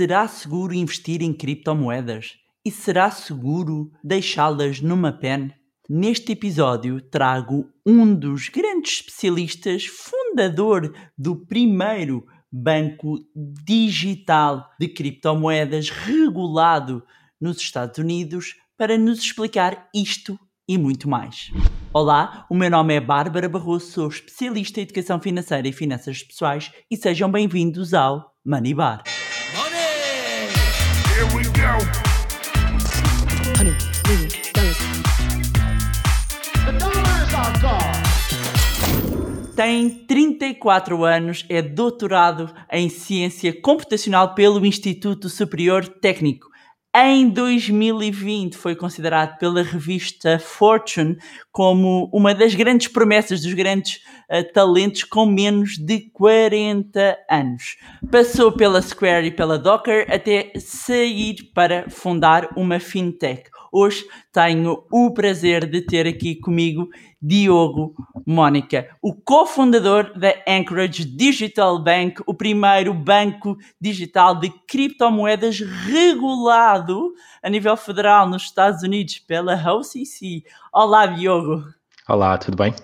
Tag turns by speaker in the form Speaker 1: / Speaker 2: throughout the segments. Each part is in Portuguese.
Speaker 1: Será seguro investir em criptomoedas? E será seguro deixá-las numa pen? Neste episódio trago um dos grandes especialistas, fundador do primeiro banco digital de criptomoedas regulado nos Estados Unidos, para nos explicar isto e muito mais. Olá, o meu nome é Bárbara Barroso, sou especialista em educação financeira e finanças pessoais e sejam bem-vindos ao Money Bar. Tem 34 anos, é doutorado em ciência computacional pelo Instituto Superior Técnico em 2020 foi considerado pela revista Fortune como uma das grandes promessas dos grandes uh, talentos com menos de 40 anos. Passou pela Square e pela Docker até sair para fundar uma fintech. Hoje tenho o prazer de ter aqui comigo Diogo Mónica, o cofundador da Anchorage Digital Bank, o primeiro banco digital de criptomoedas regulado a nível federal nos Estados Unidos pela OCC. Olá, Diogo.
Speaker 2: Olá, tudo bem?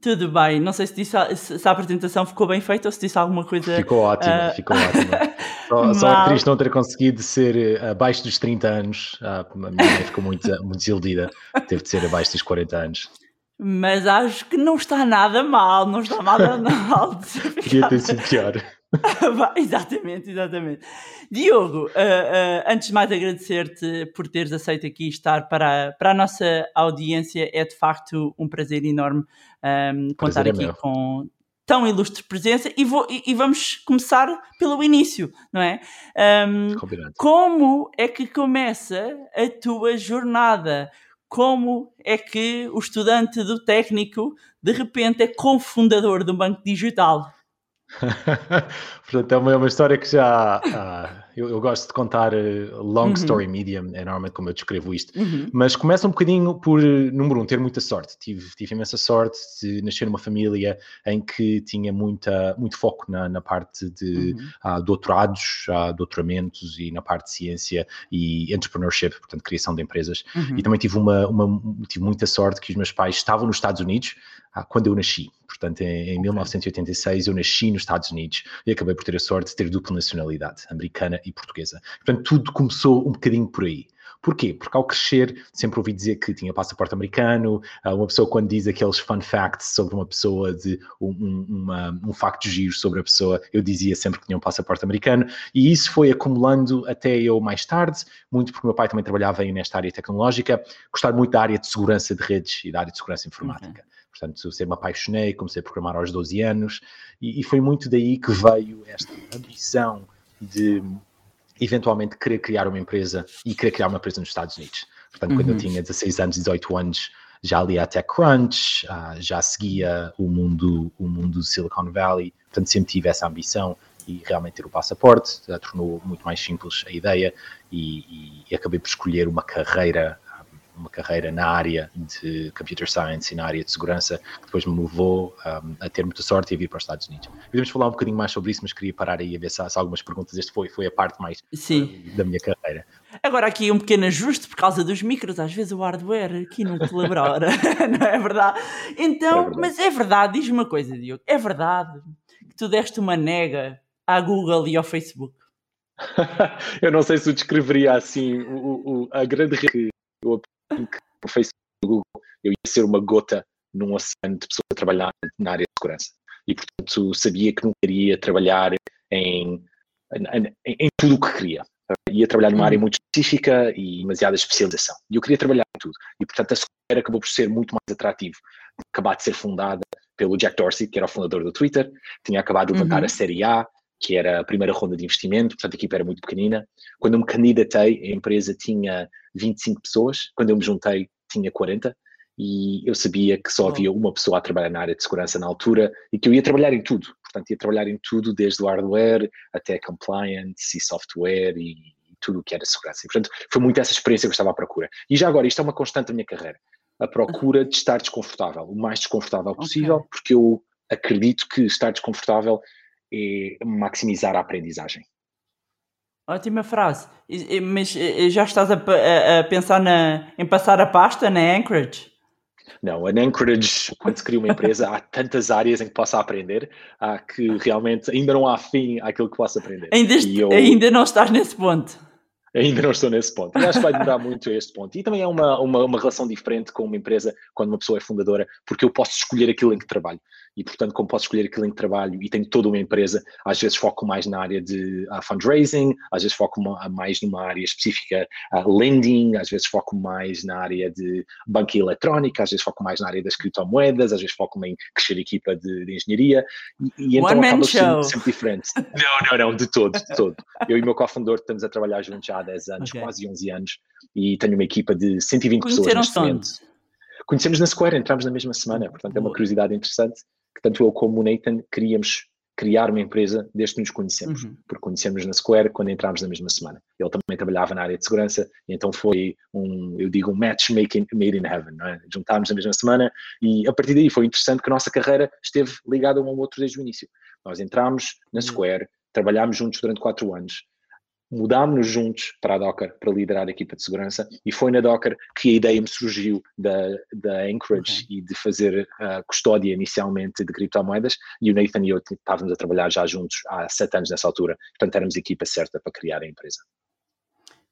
Speaker 1: Tudo bem. Não sei se, disse, se a apresentação ficou bem feita ou se disse alguma coisa.
Speaker 2: Ficou ótimo, uh... ficou ótimo. Só, só é triste não ter conseguido ser eh, abaixo dos 30 anos. Ah, a minha mãe ficou muito, muito desiludida. Teve de ser abaixo dos 40 anos.
Speaker 1: Mas acho que não está nada mal, não está nada mal.
Speaker 2: Podia ter sido pior.
Speaker 1: exatamente, exatamente. Diogo, uh, uh, antes de mais agradecer-te por teres aceito aqui estar para, para a nossa audiência. É de facto um prazer enorme um, ehm, contar prazer é aqui com tão ilustre presença e, vou, e, e, vamos começar pelo início, não é? Um, como é que começa a tua jornada? Como é que o estudante do técnico de repente é cofundador de um banco digital?
Speaker 2: Portanto, é uma, é uma, história que já. Eu, eu, gosto de contar uh, long uhum. story medium, é normalmente como eu descrevo isto. Uhum. Mas começa um bocadinho por, número um, ter muita sorte. Tive, tive imensa sorte de nascer numa família em que tinha muita, muito foco na, na parte de uhum. uh, doutorados, uh, doutoramentos e na parte de ciência e entrepreneurship, portanto, criação de empresas. Uhum. E também tive, uma, uma, tive muita sorte que os meus pais estavam nos Estados Unidos ah, quando eu nasci. Portanto, em, em 1986 eu nasci nos Estados Unidos e acabei por ter a sorte de ter dupla nacionalidade, americana e portuguesa. Portanto, tudo começou um bocadinho por aí. Porquê? Porque ao crescer sempre ouvi dizer que tinha passaporte americano, ah, uma pessoa quando diz aqueles fun facts sobre uma pessoa, de um, uma, um facto giro sobre a pessoa, eu dizia sempre que tinha um passaporte americano e isso foi acumulando até eu mais tarde, muito porque meu pai também trabalhava aí nesta área tecnológica, gostar muito da área de segurança de redes e da área de segurança informática. Uhum. Portanto, eu sempre me apaixonei, comecei a programar aos 12 anos e, e foi muito daí que veio esta ambição de eventualmente querer criar uma empresa e querer criar uma empresa nos Estados Unidos. Portanto, uhum. quando eu uhum. tinha 16 anos, 18 anos, já lia TechCrunch, uh, já seguia o mundo, o mundo do Silicon Valley, portanto sempre tive essa ambição e realmente ter o passaporte, tornou muito mais simples a ideia e, e acabei por escolher uma carreira uma carreira na área de computer science e na área de segurança, que depois me levou um, a ter muita sorte e a vir para os Estados Unidos. Podemos falar um bocadinho mais sobre isso, mas queria parar aí a ver se há, se há algumas perguntas. Este foi, foi a parte mais Sim. da minha carreira.
Speaker 1: Agora aqui um pequeno ajuste por causa dos micros, às vezes o hardware aqui não colabora, não é verdade? Então, é verdade. mas é verdade, diz-me uma coisa, Diogo, é verdade que tu deste uma nega à Google e ao Facebook?
Speaker 2: eu não sei se eu descreveria assim o, o, a grande que Facebook Google eu ia ser uma gota num oceano de pessoas a trabalhar na área de segurança. E, portanto, sabia que não queria trabalhar em, em, em tudo o que queria. Ia trabalhar numa área uhum. muito específica e demasiada especialização. E eu queria trabalhar em tudo. E, portanto, a Square acabou por ser muito mais atrativo. Acabar de ser fundada pelo Jack Dorsey, que era o fundador do Twitter, tinha acabado de levantar uhum. a Série A, que era a primeira ronda de investimento, portanto a equipa era muito pequenina. Quando eu me candidatei, a empresa tinha 25 pessoas, quando eu me juntei tinha 40, e eu sabia que só havia uma pessoa a trabalhar na área de segurança na altura e que eu ia trabalhar em tudo. Portanto, ia trabalhar em tudo, desde o hardware até compliance e software e tudo o que era segurança. E, portanto, foi muito essa experiência que eu estava à procura. E já agora, isto é uma constante da minha carreira. A procura de estar desconfortável, o mais desconfortável possível, okay. porque eu acredito que estar desconfortável é maximizar a aprendizagem.
Speaker 1: Ótima frase. Mas já estás a, a, a pensar na, em passar a pasta na Anchorage?
Speaker 2: Não, a Anchorage, quando se cria uma empresa, há tantas áreas em que possa aprender há que realmente ainda não há fim àquilo que possa aprender.
Speaker 1: Ainda, eu... ainda não estás nesse ponto.
Speaker 2: Ainda não estou nesse ponto. E acho que vai demorar muito a este ponto. E também é uma, uma, uma relação diferente com uma empresa quando uma pessoa é fundadora, porque eu posso escolher aquilo em que trabalho e, portanto, como posso escolher aquilo em que trabalho e tenho toda uma empresa, às vezes foco mais na área de uh, fundraising, às vezes foco mais numa área específica, uh, lending, às vezes foco mais na área de banca eletrónica, às vezes foco mais na área das criptomoedas, às vezes foco em crescer a equipa de, de engenharia e, e então acaba sendo sempre diferente. Não, não, não, de todo, de todo. Eu e o meu cofundador estamos a trabalhar juntos já há 10 anos, okay. quase 11 anos, e tenho uma equipa de 120 pessoas neste momento. Conhecemos na Square, entramos na mesma semana, portanto é uma curiosidade interessante que tanto eu como o Nathan queríamos criar uma empresa desde que nos conhecemos, uhum. porque conhecemos na Square quando entramos na mesma semana. Ele também trabalhava na área de segurança, então foi um, eu digo, um matchmaking made in heaven, não é? Juntámos na mesma semana e a partir daí foi interessante que a nossa carreira esteve ligada um ao outro desde o início. Nós entramos na uhum. Square, trabalhámos juntos durante quatro anos, mudámos-nos juntos para a Docker para liderar a equipa de segurança e foi na Docker que a ideia me surgiu da, da Anchorage okay. e de fazer a custódia inicialmente de criptomoedas e o Nathan e eu estávamos a trabalhar já juntos há sete anos nessa altura, portanto éramos a equipa certa para criar a empresa.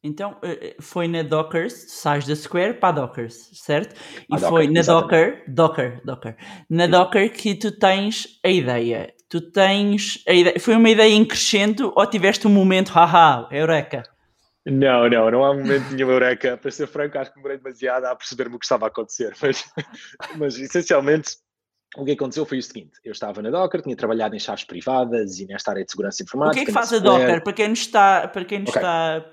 Speaker 1: Então eh, eh, foi na Dockers, sais da Square para a Dockers, certo? E a foi Docker, na Docker, Docker, Docker, na Docker que tu tens a ideia tu tens a ideia, foi uma ideia em crescendo ou tiveste um momento, haha, eureka?
Speaker 2: Não, não, não há momento nenhum eureka. Para ser franco, acho que demorei demasiado a perceber-me o que estava a acontecer. Mas, mas essencialmente, o que aconteceu foi o seguinte: eu estava na Docker, tinha trabalhado em chaves privadas e nesta área de segurança informática.
Speaker 1: O que é que faz a Docker? Para quem nos está, para quem nos okay. está,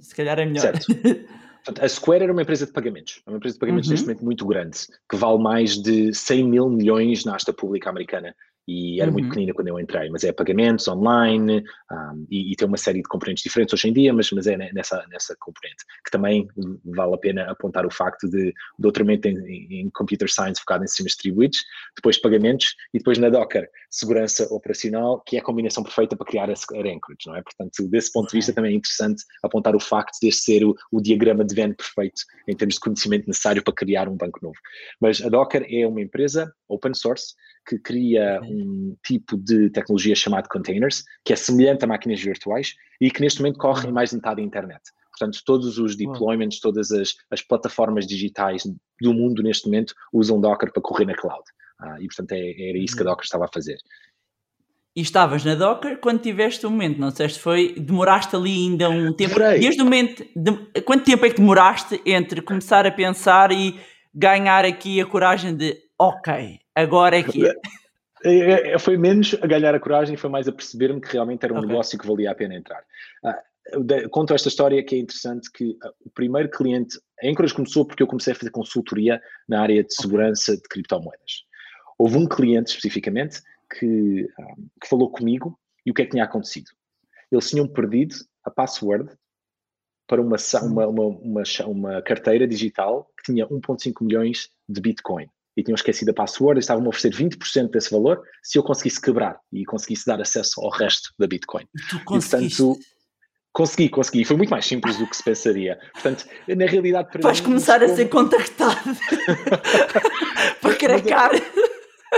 Speaker 1: se calhar é melhor. Certo.
Speaker 2: a Square era uma empresa de pagamentos, é uma empresa de pagamentos uhum. neste momento muito grande, que vale mais de 100 mil milhões na asta pública americana e era uhum. muito pequenina quando eu entrei, mas é pagamentos online um, e, e, tem uma série de componentes diferentes hoje em dia, mas, mas é nessa, nessa componente, que também vale a pena apontar o facto de doutoramento em, em Computer Science focado em sistemas distribuídos, depois pagamentos e depois na Docker, segurança operacional, que é a combinação perfeita para criar a, a Anchorage, não é? Portanto, desse ponto de vista também é interessante apontar o facto de este ser o, o diagrama de Venn perfeito em termos de conhecimento necessário para criar um banco novo. Mas a Docker é uma empresa open source que cria um tipo de tecnologia chamada containers, que é semelhante a máquinas virtuais e que neste momento corre em mais de metade da internet. Portanto, todos os deployments, todas as, as plataformas digitais do mundo neste momento usam Docker para correr na cloud. Ah, e portanto é, era isso que a uhum. Docker estava a fazer.
Speaker 1: E estavas na Docker quando tiveste o momento, não sei se foi, demoraste ali ainda um tempo. Demorei. Desde o momento, de, quanto tempo é que demoraste entre começar a pensar e ganhar aqui a coragem de, ok, Agora é que é.
Speaker 2: é. é. Foi menos a ganhar a coragem, foi mais a perceber-me que realmente era um okay. negócio que valia a pena entrar. Ah, conto esta história que é interessante que ah, o primeiro cliente, a Encourage começou porque eu comecei a fazer consultoria na área de segurança de criptomoedas. Houve um cliente especificamente que, ah, que falou comigo e o que é que tinha acontecido. Eles tinham perdido a password para uma, uma, uma, uma, carteira digital que tinha 1.5 milhões de Bitcoin e tinham esquecido a password e estavam a oferecer 20% desse valor se eu conseguisse quebrar e conseguisse dar acesso ao resto da Bitcoin.
Speaker 1: Tu conseguiste? E, portanto,
Speaker 2: consegui, consegui. Foi muito mais simples do que se pensaria. Portanto, na realidade...
Speaker 1: Para Vais começar a ser contactado para cracar.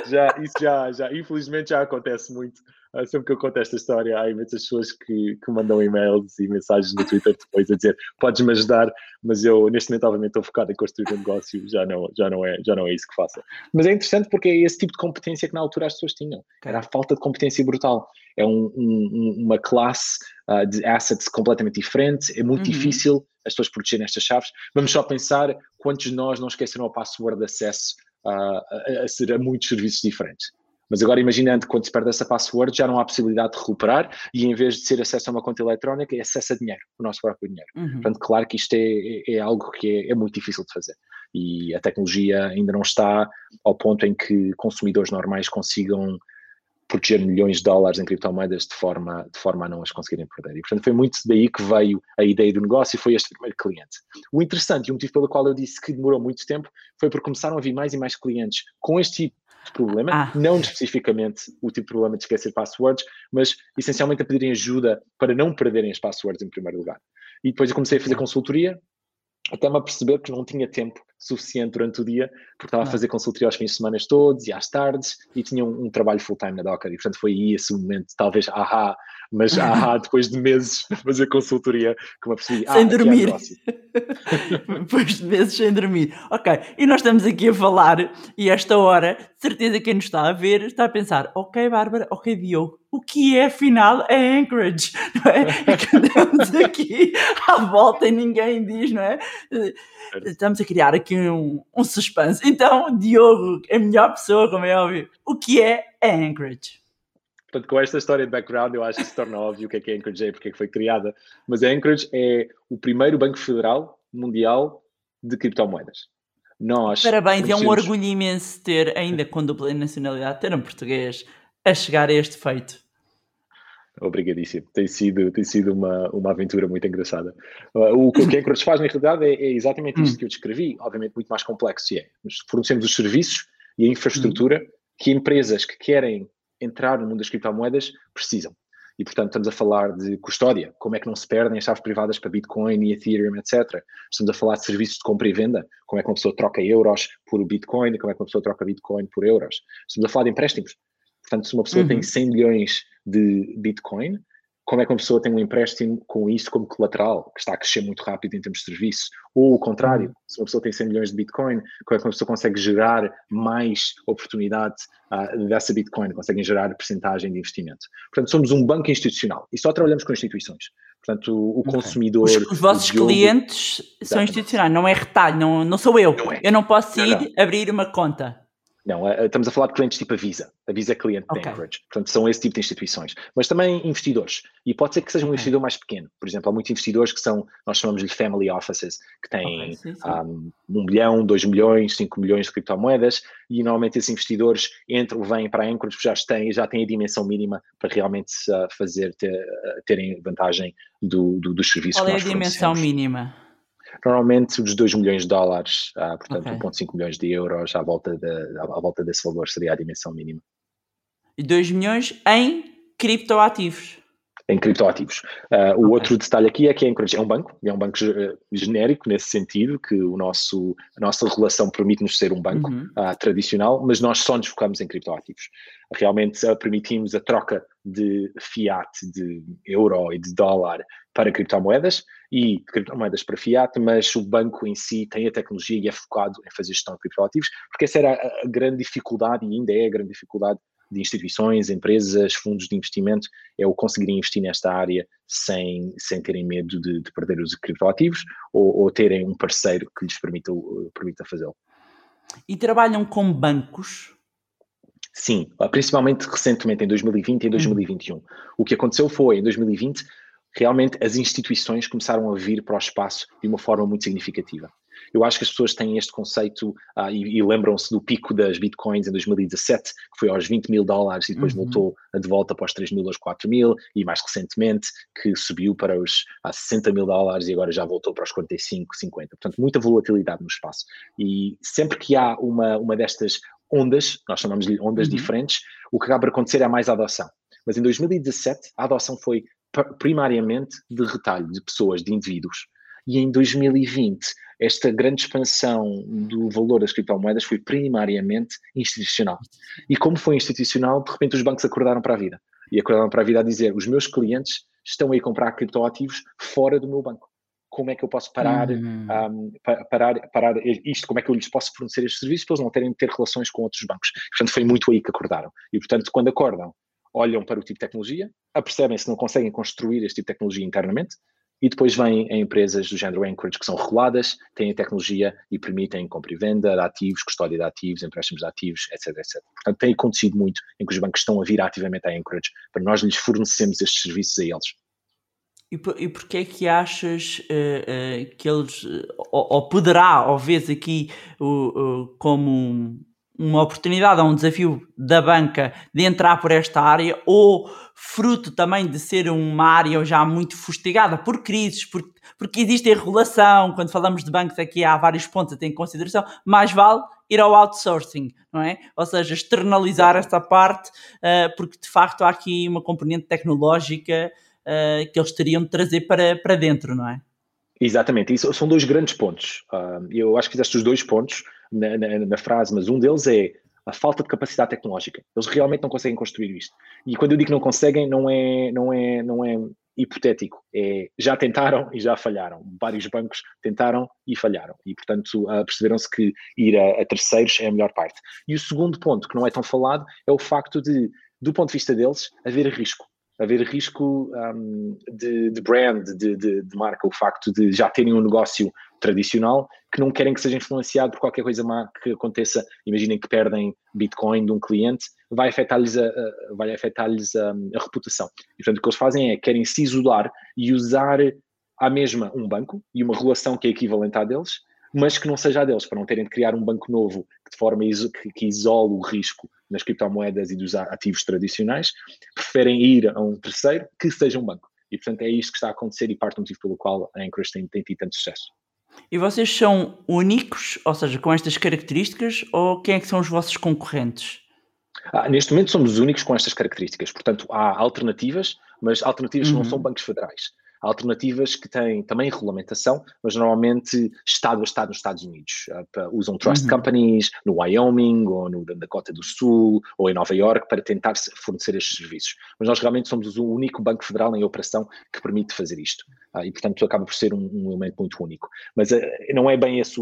Speaker 2: Já, isso já, já, infelizmente já acontece muito. Uh, sempre que eu conto esta história, há imensas pessoas que, que mandam e-mails e mensagens no Twitter depois a dizer podes-me ajudar, mas eu neste momento obviamente estou focado em construir um negócio, já não, já, não é, já não é isso que faço. Mas é interessante porque é esse tipo de competência que na altura as pessoas tinham. Era a falta de competência brutal. É um, um, uma classe uh, de assets completamente diferente, é muito uhum. difícil as pessoas protegerem estas chaves. Vamos só pensar quantos de nós não esqueceram a password de acesso uh, a, a, ser a muitos serviços diferentes. Mas agora imaginando que quando se perde essa password já não há possibilidade de recuperar e em vez de ser acesso a uma conta eletrónica é acesso a dinheiro, o nosso próprio dinheiro. Uhum. Portanto, claro que isto é, é, é algo que é, é, muito difícil de fazer e a tecnologia ainda não está ao ponto em que consumidores normais consigam proteger milhões de dólares em criptomoedas de forma, de forma a não as conseguirem perder. E, portanto, foi muito daí que veio a ideia do negócio e foi este primeiro cliente. O interessante e o motivo pelo qual eu disse que demorou muito tempo foi porque começaram a vir mais e mais clientes com este tipo de problema, ah. não especificamente o tipo de problema de esquecer passwords, mas essencialmente a pedirem ajuda para não perderem as passwords em primeiro lugar. E depois eu comecei a fazer consultoria, até me aperceber que não tinha tempo suficiente durante o dia, porque estava a fazer consultoria aos fins de semana todos e às tardes e tinha um, um trabalho full-time na Docker e portanto foi aí esse momento, talvez ahá, mas ahá depois de meses a fazer consultoria que me apercebi,
Speaker 1: sem ah, dormir depois de meses sem dormir ok, e nós estamos aqui a falar e esta hora, de certeza quem nos está a ver está a pensar, ok Bárbara, ok Diogo o que é afinal é Anchorage, não é? é que andamos aqui à volta e ninguém diz, não é? Estamos a criar aqui um, um suspense. Então, Diogo é a melhor pessoa, como é óbvio. O que é Anchorage?
Speaker 2: Portanto, com esta história de background, eu acho que se torna óbvio o que é que é Anchorage e porque é que foi criada. Mas a Anchorage é o primeiro banco federal mundial de criptomoedas.
Speaker 1: Nós. Parabéns, é um orgulho imenso ter, ainda com dupla nacionalidade, ter um português a chegar a este feito.
Speaker 2: Obrigadíssimo. Tem sido, tem sido uma, uma aventura muito engraçada. Uh, o que o Anchorage faz, na realidade, é, é exatamente isto hum. que eu descrevi, obviamente muito mais complexo. É, fornecemos os serviços e a infraestrutura hum. que empresas que querem entrar no mundo das criptomoedas precisam. E, portanto, estamos a falar de custódia, como é que não se perdem as chaves privadas para Bitcoin e Ethereum, etc. Estamos a falar de serviços de compra e venda, como é que uma pessoa troca euros por Bitcoin, como é que uma pessoa troca Bitcoin por euros. Estamos a falar de empréstimos, Portanto, se uma pessoa uhum. tem 100 milhões de Bitcoin, como é que uma pessoa tem um empréstimo com isso como colateral, que está a crescer muito rápido em termos de serviço? Ou o contrário, uhum. se uma pessoa tem 100 milhões de Bitcoin, como é que uma pessoa consegue gerar mais oportunidade uh, dessa Bitcoin, consegue gerar percentagem de investimento? Portanto, somos um banco institucional e só trabalhamos com instituições. Portanto, o, o consumidor.
Speaker 1: Os, os vossos clientes são institucionais, não é retalho, não, não sou eu. Não é. Eu não posso ir não, não. abrir uma conta.
Speaker 2: Não, eh, estamos a falar de clientes tipo a Visa. A Visa é cliente okay. da Anchorage. Portanto, são esse tipo de instituições. Mas também investidores. E pode ser que seja um okay. investidor mais pequeno. Por exemplo, há muitos investidores que são, nós chamamos de family offices, que têm okay, sim, sim. Um, um milhão, dois milhões, cinco milhões de criptomoedas. E normalmente esses investidores entram, vêm para a Anchorage, já têm, já têm a dimensão mínima para realmente uh, fazer, ter, uh, terem vantagem do, do, dos serviços
Speaker 1: Qual é a dimensão mínima?
Speaker 2: Normalmente os 2 milhões de dólares, ah, portanto okay. 1,5 milhões de euros à volta, de, à volta desse valor seria a dimensão mínima.
Speaker 1: E 2 milhões em criptoativos?
Speaker 2: Em criptoativos. Uh, o okay. outro detalhe aqui é que a Anchorage é um banco, é um banco genérico nesse sentido, que o nosso, a nossa relação permite-nos ser um banco uhum. uh, tradicional, mas nós só nos focamos em criptoativos. Realmente uh, permitimos a troca de fiat, de euro e de dólar para criptomoedas e criptomoedas para fiat, mas o banco em si tem a tecnologia e é focado em fazer gestão de criptoativos, porque essa era a grande dificuldade e ainda é a grande dificuldade de instituições, empresas, fundos de investimento, é o conseguir investir nesta área sem, sem terem medo de, de perder os criptoativos ou, ou, terem um parceiro que lhes permita, permita fazê-lo.
Speaker 1: E trabalham com bancos?
Speaker 2: Sim, principalmente recentemente em 2020 e em 2021. Hum. O que aconteceu foi, em 2020, realmente as instituições começaram a vir para o espaço de uma forma muito significativa. Eu acho que as pessoas têm este conceito ah, e, e lembram-se do pico das bitcoins em 2017, que foi aos 20 mil dólares e depois uhum. voltou de volta para os 3 mil aos 4 mil, e mais recentemente que subiu para os ah, 60 mil dólares e agora já voltou para os 45, 50. Portanto, muita volatilidade no espaço. E sempre que há uma, uma destas ondas, nós chamamos-lhe ondas uhum. diferentes, o que acaba por acontecer é mais adoção. Mas em 2017 a adoção foi primariamente de retalho, de pessoas, de indivíduos. E em 2020, esta grande expansão do valor das criptomoedas foi primariamente institucional. E como foi institucional, de repente os bancos acordaram para a vida. E acordaram para a vida a dizer: os meus clientes estão aí a comprar criptoativos fora do meu banco. Como é que eu posso parar, um, parar, parar isto? Como é que eu lhes posso fornecer estes serviços para eles não terem de ter relações com outros bancos? Portanto, foi muito aí que acordaram. E, portanto, quando acordam, olham para o tipo de tecnologia, apercebem se não conseguem construir este tipo de tecnologia internamente, e depois vêm empresas do género Anchorage que são reguladas, têm tecnologia e permitem compra e venda de ativos, custódia de ativos, empréstimos de ativos, etc, etc. Portanto, tem acontecido muito em que os bancos estão a vir ativamente à Anchorage para nós lhes fornecemos estes serviços a eles.
Speaker 1: E, por, e porquê é que achas uh, uh, que eles, uh, ou, ou, poderá, ou vês aqui como uma oportunidade ou um desafio da banca de entrar por esta área ou fruto também de ser uma área já muito fustigada por crises, por, porque existe regulação, quando falamos de bancos aqui há vários pontos a ter em consideração, mais vale ir ao outsourcing, não é? Ou seja, externalizar esta parte, uh, porque de facto há aqui uma componente tecnológica uh, que eles teriam de trazer para, para dentro, não é?
Speaker 2: Exatamente, isso são dois grandes pontos. Uh, eu acho que fizeste os dois pontos na, na, na, frase, mas um deles é a falta de capacidade tecnológica. Eles realmente não conseguem construir isto. E quando eu digo que não conseguem, não é, não é, não é hipotético. É, já tentaram e já falharam. Vários bancos tentaram e falharam. E, portanto, uh, perceberam-se que ir a, a, terceiros é a melhor parte. E o segundo ponto, que não é tão falado, é o facto de, do ponto de vista deles, haver risco haver risco um, de, de, brand, de, de, de, marca, o facto de já terem um negócio tradicional que não querem que seja influenciado por qualquer coisa má que aconteça. Imaginem que perdem Bitcoin de um cliente, vai afetar-lhes a, a, vai afetar-lhes a, a, reputação. E, portanto, o que eles fazem é querem se isolar e usar à mesma um banco e uma relação que é equivalente à deles, mas que não seja a deles, para não terem de criar um banco novo de forma que, que isole o risco nas criptomoedas e dos ativos tradicionais, preferem ir a um terceiro que seja um banco. E, portanto, é isto que está a acontecer e parte do motivo pelo qual a Anchorage tem, tem tido tanto sucesso.
Speaker 1: E vocês são únicos, ou seja, com estas características, ou quem é que são os vossos concorrentes?
Speaker 2: Ah, neste momento somos os únicos com estas características. Portanto, há alternativas, mas alternativas uhum. que não são bancos federais alternativas que têm também regulamentação, mas normalmente Estado a Estado nos Estados Unidos. Uh, usam trust uhum. companies no Wyoming ou no Dakota do Sul ou em Nova York para tentar fornecer estes serviços. Mas nós realmente somos o único banco federal em operação que permite fazer isto. Uh, e, portanto, acaba por ser um, um elemento muito único. Mas uh, não é bem essa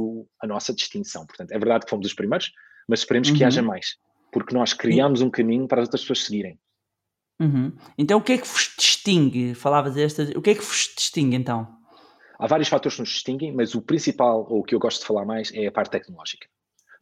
Speaker 2: a nossa distinção. Portanto, é verdade que fomos os primeiros, mas esperemos uhum. que haja mais. Porque nós criamos um caminho para as outras pessoas seguirem.
Speaker 1: Uhum. Então o que é que vos distingue? Falavas esta, o que é que vos distingue então?
Speaker 2: Há vários fatores que nos distinguem, mas o principal, ou o que eu gosto de falar mais, é a parte tecnológica.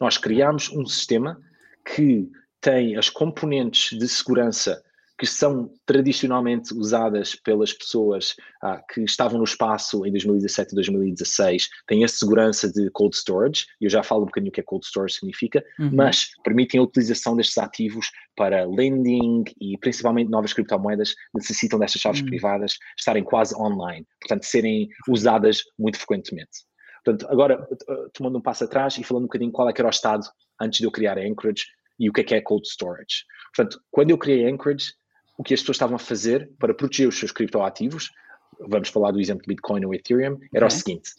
Speaker 2: Nós criamos um sistema que tem as componentes de segurança que são tradicionalmente usadas pelas pessoas ah, que estavam no espaço em 2017 e 2016, têm a segurança de cold storage, e eu já falo um bocadinho o que é cold storage significa, uhum. mas permitem a utilização destes ativos para lending e principalmente novas criptomoedas necessitam destas chaves uhum. privadas estarem quase online, portanto serem usadas muito frequentemente. Portanto, agora tomando um passo atrás e falando um bocadinho qual é que era o estado antes de eu criar a Anchorage e o que é que é cold storage. Portanto, quando eu criei a Anchorage, o que as pessoas estavam a fazer para proteger os seus criptoativos, vamos falar do exemplo de Bitcoin ou Ethereum, era o seguinte: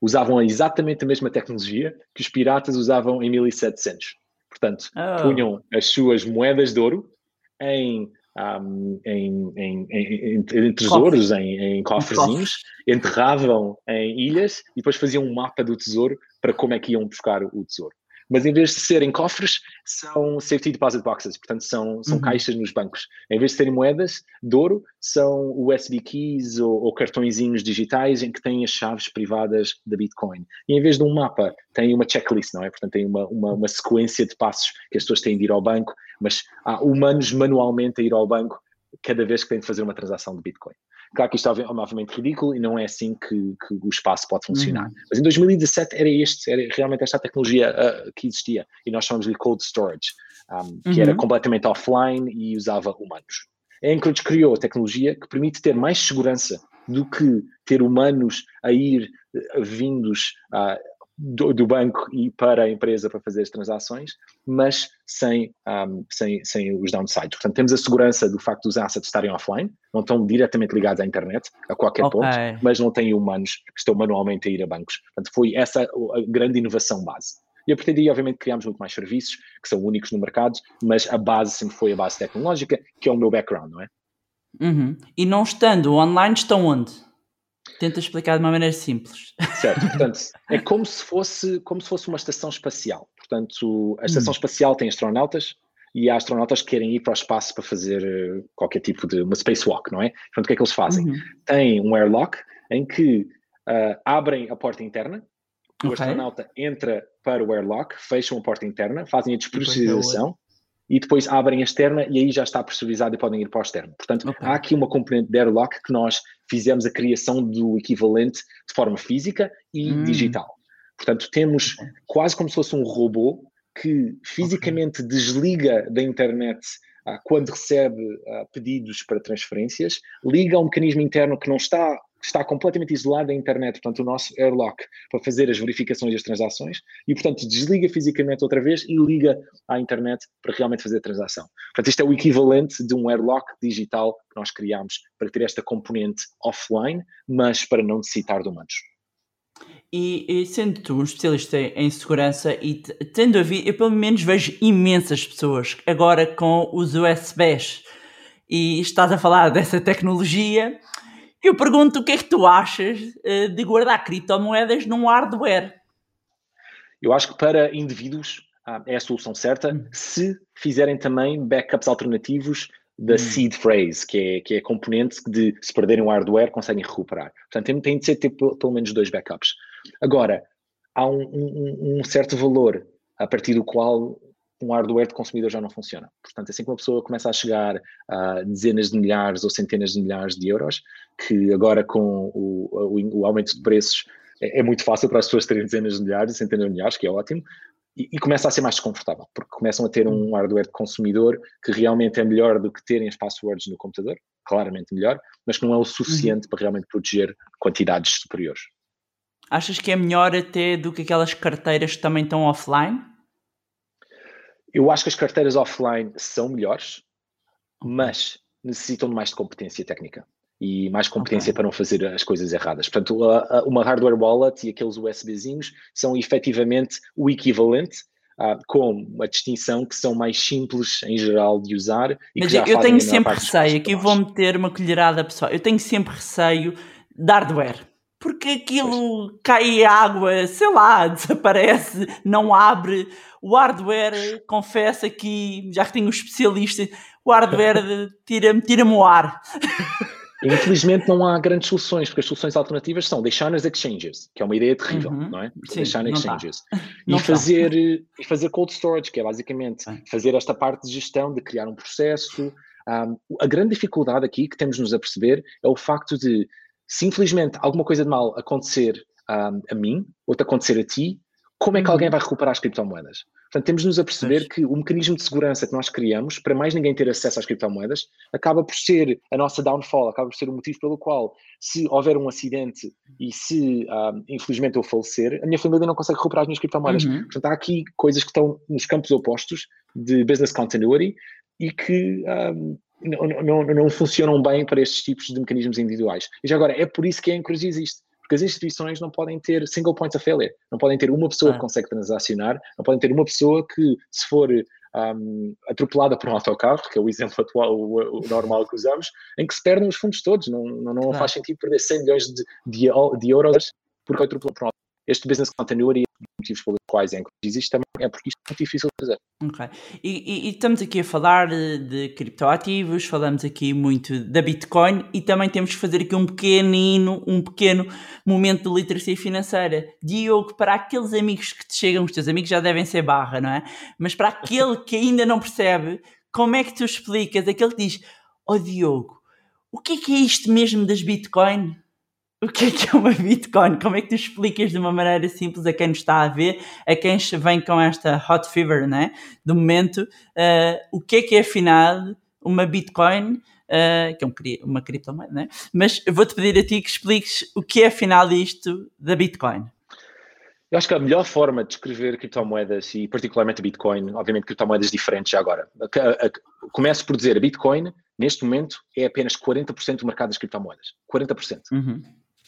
Speaker 2: usavam exatamente a mesma tecnologia que os piratas usavam em 1700. Portanto, oh. punham as suas moedas de ouro em, um, em, em, em, em tesouros, em, em cofrezinhos, enterravam em ilhas e depois faziam um mapa do tesouro para como é que iam buscar o tesouro mas em vez de serem cofres, são safety deposit boxes, portanto são, são uhum. caixas nos bancos. Em vez de serem moedas de ouro, são USB keys ou, ou cartõezinhos digitais em que têm as chaves privadas da Bitcoin. E em vez de um mapa, tem uma checklist, não é? Portanto, tem uma, uma, uma sequência de passos que as pessoas têm de ir ao banco, mas há humanos manualmente a ir ao banco cada vez que têm de fazer uma transação de Bitcoin. Claro que isto é obviamente ridículo e não é assim que, que o espaço pode funcionar. Uhum. Mas em 2017 era este, era realmente esta tecnologia uh, que existia e nós chamamos-lhe cold storage, um, que uhum. era completamente offline e usava humanos. A Anchorage criou a tecnologia que permite ter mais segurança do que ter humanos a ir uh, vindos uh, do, do, banco e para a empresa para fazer as transações, mas sem, um, sem, sem os downsides. Portanto, temos a segurança do facto dos assets estarem offline, não estão diretamente ligados à internet, a qualquer okay. ponto, mas não têm humanos que estão manualmente a ir a bancos. Portanto, foi essa a grande inovação base. E a partir daí, obviamente, criámos muito mais serviços, que são únicos no mercado, mas a base sempre foi a base tecnológica, que é o meu background, não é?
Speaker 1: Uhum. E não estando online, estão onde? Tenta explicar de uma maneira simples.
Speaker 2: Certo, portanto, é como se fosse, como se fosse uma estação espacial. Portanto, a estação hum. espacial tem astronautas e há astronautas que querem ir para o espaço para fazer eh, qualquer tipo de uma spacewalk, não é? Portanto, o que é que eles fazem? Uhum. Tem um airlock em que uh, abrem a porta interna, o okay. astronauta entra para o airlock, fecham a porta interna, fazem a despressurização e depois abrem a externa e aí já está pressurizado e podem ir para o externo. Portanto, okay. há aqui uma componente de airlock que nós fizemos a criação do equivalente de forma física e hum. digital. Portanto, temos quase como se fosse um robô que fisicamente okay. desliga da internet ah, quando recebe ah, pedidos para transferências, liga a um mecanismo interno que não está está completamente isolado da internet, portanto, o nosso airlock para fazer as verificações das transações e, portanto, desliga fisicamente outra vez e liga à internet para realmente fazer a transação. Portanto, isto é o equivalente de um airlock digital que nós criámos para ter esta componente offline, mas para não necessitar de humanos.
Speaker 1: E, e, sendo tu um especialista em segurança e tendo a ver, eu pelo menos vejo imensas pessoas agora com os USBs e estás a falar dessa tecnologia eu pergunto o que é que tu achas uh, de guardar criptomoedas num hardware?
Speaker 2: Eu acho que para indivíduos ah, é a solução certa hum. se fizerem também backups alternativos da hum. seed phrase, que é, que é a componente de se perderem o hardware conseguem recuperar. Portanto, tem, tem de ser ter pelo menos dois backups. Agora, há um, um, um certo valor a partir do qual um hardware de consumidor já não funciona. Portanto, assim que uma pessoa começa a chegar a dezenas de milhares ou centenas de milhares de euros, que agora com o, o, o aumento de preços é, é, muito fácil para as pessoas terem dezenas de milhares e centenas de milhares, que é ótimo, e, e, começa a ser mais desconfortável, porque começam a ter um hardware de consumidor que realmente é melhor do que terem as passwords no computador, claramente melhor, mas que não é o suficiente uhum. para realmente proteger quantidades superiores.
Speaker 1: Achas que é melhor até do que aquelas carteiras que também estão offline?
Speaker 2: Eu acho que as carteiras offline são melhores, mas necessitam de mais competência técnica e mais competência okay. para não fazer as coisas erradas. Portanto, uma hardware wallet e aqueles USBzinhos são efetivamente o equivalente, uh, com a distinção que são mais simples em geral de usar.
Speaker 1: Mas eu tenho sempre receio, aqui vou meter uma colherada pessoal, eu tenho sempre receio de hardware porque aquilo pois. cai água, sei lá, desaparece, não abre. O hardware, confessa que, já que tenho um especialista, o hardware tira-me tira o ar.
Speaker 2: Infelizmente não há grandes soluções, porque as soluções alternativas são deixar nas exchanges, que é uma ideia terrível, uhum. não é? Sim, deixar nas exchanges. E fazer, e fazer cold storage, que é basicamente fazer esta parte de gestão, de criar um processo. Um, a grande dificuldade aqui que temos nos a perceber é o facto de se infelizmente alguma coisa de mal acontecer um, a mim, ou te acontecer a ti, como é que alguém uhum. vai recuperar as criptomoedas? Portanto, temos-nos a perceber que o mecanismo de segurança que nós criamos, para mais ninguém ter acesso às criptomoedas, acaba por ser a nossa downfall, acaba por ser o motivo pelo qual, se houver um acidente e se, um, infelizmente, eu falecer, a minha família não consegue recuperar as minhas criptomoedas. Uhum. Portanto, há aqui coisas que estão nos campos opostos de business continuity e que um, não, não, não funcionam bem para estes tipos de mecanismos individuais. E já agora, é por isso que a Encruz existe. Porque as instituições não podem ter single points of failure. Não podem ter uma pessoa ah. que consegue transacionar, não podem ter uma pessoa que, se for um, atropelada por um autocarro, que é o exemplo atual, o, o, normal que usamos, em que se perdem os fundos todos. Não, não, não ah. faz sentido perder 100 milhões de, de, de euros porque atropelou por um este business continuity, motivos pelos quais é existe também é porque isto é muito difícil de fazer.
Speaker 1: Ok. E, e, e, estamos aqui a falar de criptoativos, falamos aqui muito da Bitcoin e também temos que fazer aqui um pequenino, um pequeno momento de literacia financeira. Diogo, para aqueles amigos que te chegam, os teus amigos já devem ser barra, não é? Mas para aquele que ainda não percebe, como é que tu explicas aquele que diz, ó oh, Diogo, o que é que é isto mesmo das Bitcoin? O que é que é uma Bitcoin? Como é que tu explicas de uma maneira simples a quem nos está a ver, a quem vem com esta hot fever, né? Do momento, uh, o que é que é afinal uma Bitcoin, uh, que é um, uma criptomoeda, né? Mas vou-te pedir a ti que expliques o que é afinal isto da Bitcoin.
Speaker 2: Eu acho que a melhor forma de escrever criptomoedas e particularmente a Bitcoin, obviamente criptomoedas diferentes já agora. Começo por dizer, a Bitcoin, neste momento, é apenas 40% do mercado das criptomoedas. 40%. Uhum.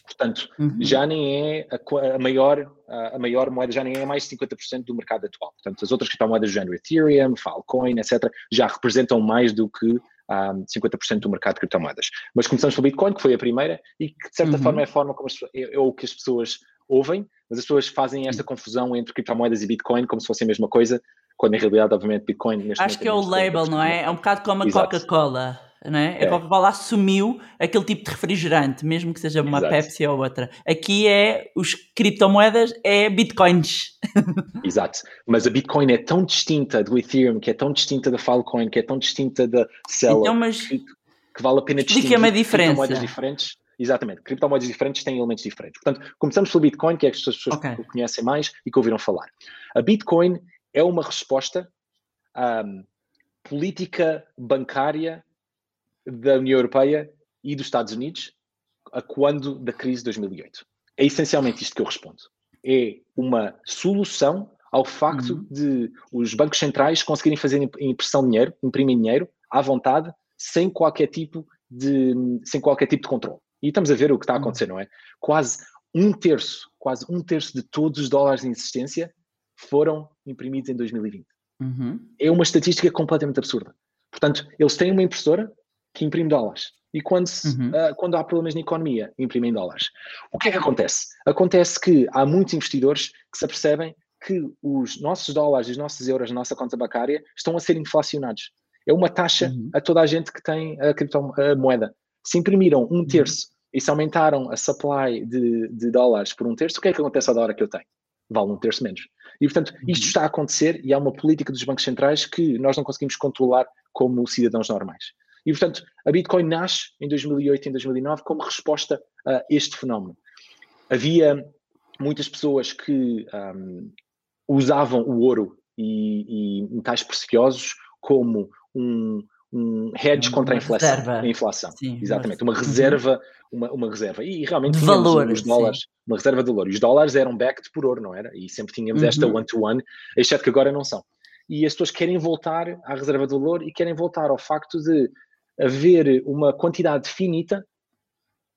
Speaker 2: Portanto, uhum. já nem é a, a, maior, a, maior moeda, já nem é mais de 50% do mercado atual. Portanto, as outras criptomoedas do género Ethereum, Filecoin, etc., já representam mais do que um, 50% do mercado de criptomoedas. Mas começamos pelo Bitcoin, que foi a primeira, e que de certa uhum. forma é a forma como as, é, é o que as pessoas ouvem, mas as pessoas fazem esta confusão entre criptomoedas e Bitcoin como se fosse a mesma coisa, quando em realidade, obviamente, Bitcoin...
Speaker 1: Acho que é o label, não é? É um bocado como a Coca-Cola né? É. a Coca-Cola assumiu aquele tipo de refrigerante, mesmo que seja uma Exato. Pepsi ou outra. Aqui é os criptomoedas, é bitcoins.
Speaker 2: Exato, mas a Bitcoin é tão distinta do Ethereum, que é tão distinta da Filecoin, que é tão distinta da Celo, então, mas... que, que, vale a pena distinguir
Speaker 1: uma diferença.
Speaker 2: criptomoedas diferentes. Exatamente, criptomoedas diferentes têm elementos diferentes. Portanto, começamos pelo Bitcoin, que é que as pessoas okay. conhecem mais e que ouviram falar. A Bitcoin é uma resposta à política bancária da União Europeia e dos Estados Unidos a quando da crise de 2008. É essencialmente isto que eu respondo. É uma solução ao facto uhum. de os bancos centrais conseguirem fazer impressão de dinheiro, imprimir dinheiro à vontade, sem qualquer tipo de, sem qualquer tipo de controle. E estamos a ver o que está a uhum. acontecer, não é? Quase um terço, quase um terço de todos os dólares em existência foram imprimidos em 2020. Uhum. É uma estatística completamente absurda. Portanto, eles têm uma impressora que imprime dólares. E quando, se, uhum. uh, quando há problemas na economia, imprimem dólares. O que é que acontece? Acontece que há muitos investidores que se apercebem que os nossos dólares e os nossos euros na nossa conta bancária estão a ser inflacionados. É uma taxa uhum. a toda a gente que tem a criptomoeda. Se imprimiram um uhum. terço uhum. e se aumentaram a supply de, de, dólares por um terço, o que é que acontece à hora que eu tenho? Vale um terço menos. E, portanto, isto uhum. está a acontecer e há uma política dos bancos centrais que nós não conseguimos controlar como cidadãos normais. E, portanto, a Bitcoin nasce em 2008 e em 2009 como resposta a este fenómeno. Havia muitas pessoas que um, usavam o ouro e, e metais preciosos como um, um hedge contra a inflação. A inflação. Sim, Exatamente, uma reserva, uma, uma reserva. E, realmente
Speaker 1: tínhamos valor,
Speaker 2: os dólares, sim. uma reserva de valor. E os dólares eram backed por ouro, não era? E sempre tínhamos uhum. esta one-to-one, -one, exceto que agora não são. E as pessoas querem voltar à reserva de valor e querem voltar ao facto de haver uma quantidade finita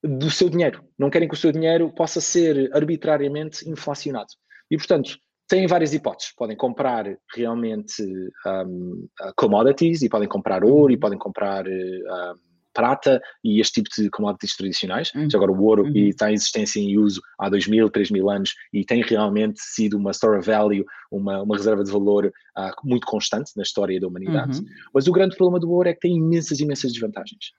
Speaker 2: do seu dinheiro. Não querem que o seu dinheiro possa ser arbitrariamente inflacionado. E, portanto, têm várias hipóteses. Podem comprar realmente um, commodities e podem comprar ouro e podem comprar um, prata e este tipo de commodities tradicionais. Uhum. Agora o ouro uhum. está em existência em uso há 2 mil, 3 mil anos e tem realmente sido uma store of value, uma, uma reserva de valor uh, muito constante na história da humanidade. Uhum. Mas o grande problema do ouro é que tem imensas, imensas desvantagens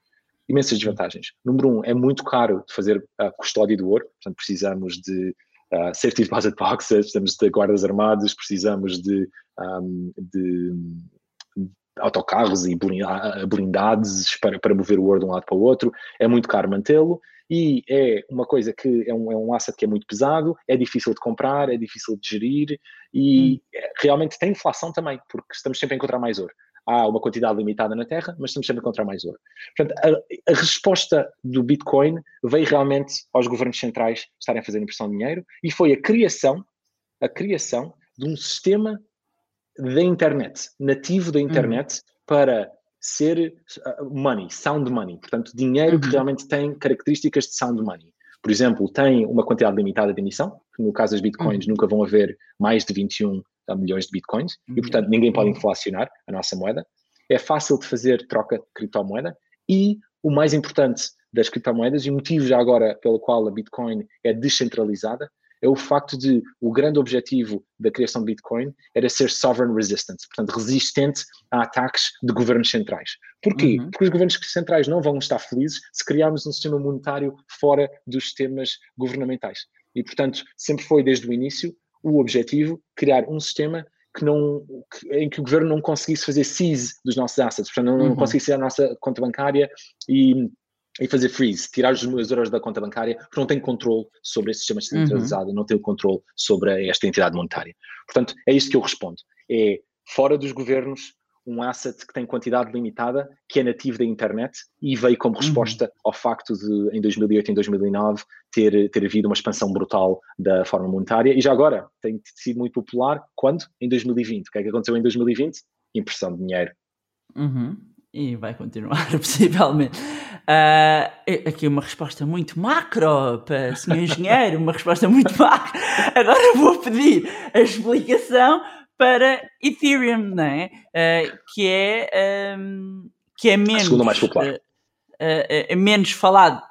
Speaker 2: imensas desvantagens. Número um, é muito caro de fazer a custódia do ouro, portanto precisamos de uh, safety deposit boxes, precisamos de guardas armados, precisamos de, um, de autocarros e blindados para, para mover o ouro de um lado para o outro, é muito caro mantê-lo e é uma coisa que é um, é um asset que é muito pesado, é difícil de comprar, é difícil de gerir e hum. É, realmente tem inflação também, porque estamos sempre a encontrar mais ouro há uma quantidade limitada na Terra, mas estamos sempre a encontrar mais ouro. Portanto, a, a, resposta do Bitcoin veio realmente aos governos centrais estarem a fazer impressão de dinheiro e foi a criação, a criação de um sistema da internet, nativo da uhum. internet, uhum. para ser uh, money, sound money, portanto, dinheiro uhum. que realmente tem características de sound money. Por exemplo, tem uma quantidade limitada de emissão, no caso das bitcoins uhum. nunca vão haver mais de 21 milhões de bitcoins e, uhum. portanto, ninguém pode inflacionar a nossa moeda. É fácil de fazer troca de criptomoeda e o mais importante das criptomoedas e o motivo já agora pelo qual a Bitcoin é descentralizada é o facto de o grande objetivo da criação de Bitcoin era ser sovereign resistant, portanto resistente a ataques de governos centrais. Porquê? Uhum. Porque os governos centrais não vão estar felizes se criarmos um sistema monetário fora dos sistemas governamentais. E, portanto, sempre foi desde o início o objetivo criar um sistema que não, que, em que o governo não conseguisse fazer seize dos nossos assets, portanto, não, uhum. não conseguisse à nossa conta bancária e, e fazer freeze, tirar os meus euros da conta bancária, porque não tem controle sobre esse sistema centralizado, uhum. não tem o controle sobre esta entidade monetária. Portanto, é isto que eu respondo. É fora dos governos, um asset que tem quantidade limitada, que é nativo da internet e veio como uhum. resposta uhum. ao facto de, em 2008 e em 2009, ter, ter havido uma expansão brutal da forma monetária. E já agora tem sido muito popular. Quando? Em 2020. O que é que aconteceu em 2020? Impressão de dinheiro.
Speaker 1: Uhum. E vai continuar, possivelmente. Uh, aqui uma resposta muito macro para o senhor engenheiro, uma resposta muito macro. Agora vou pedir a explicação para Ethereum, né? Uh, que é um, que é menos a
Speaker 2: segunda mais popular.
Speaker 1: É menos falado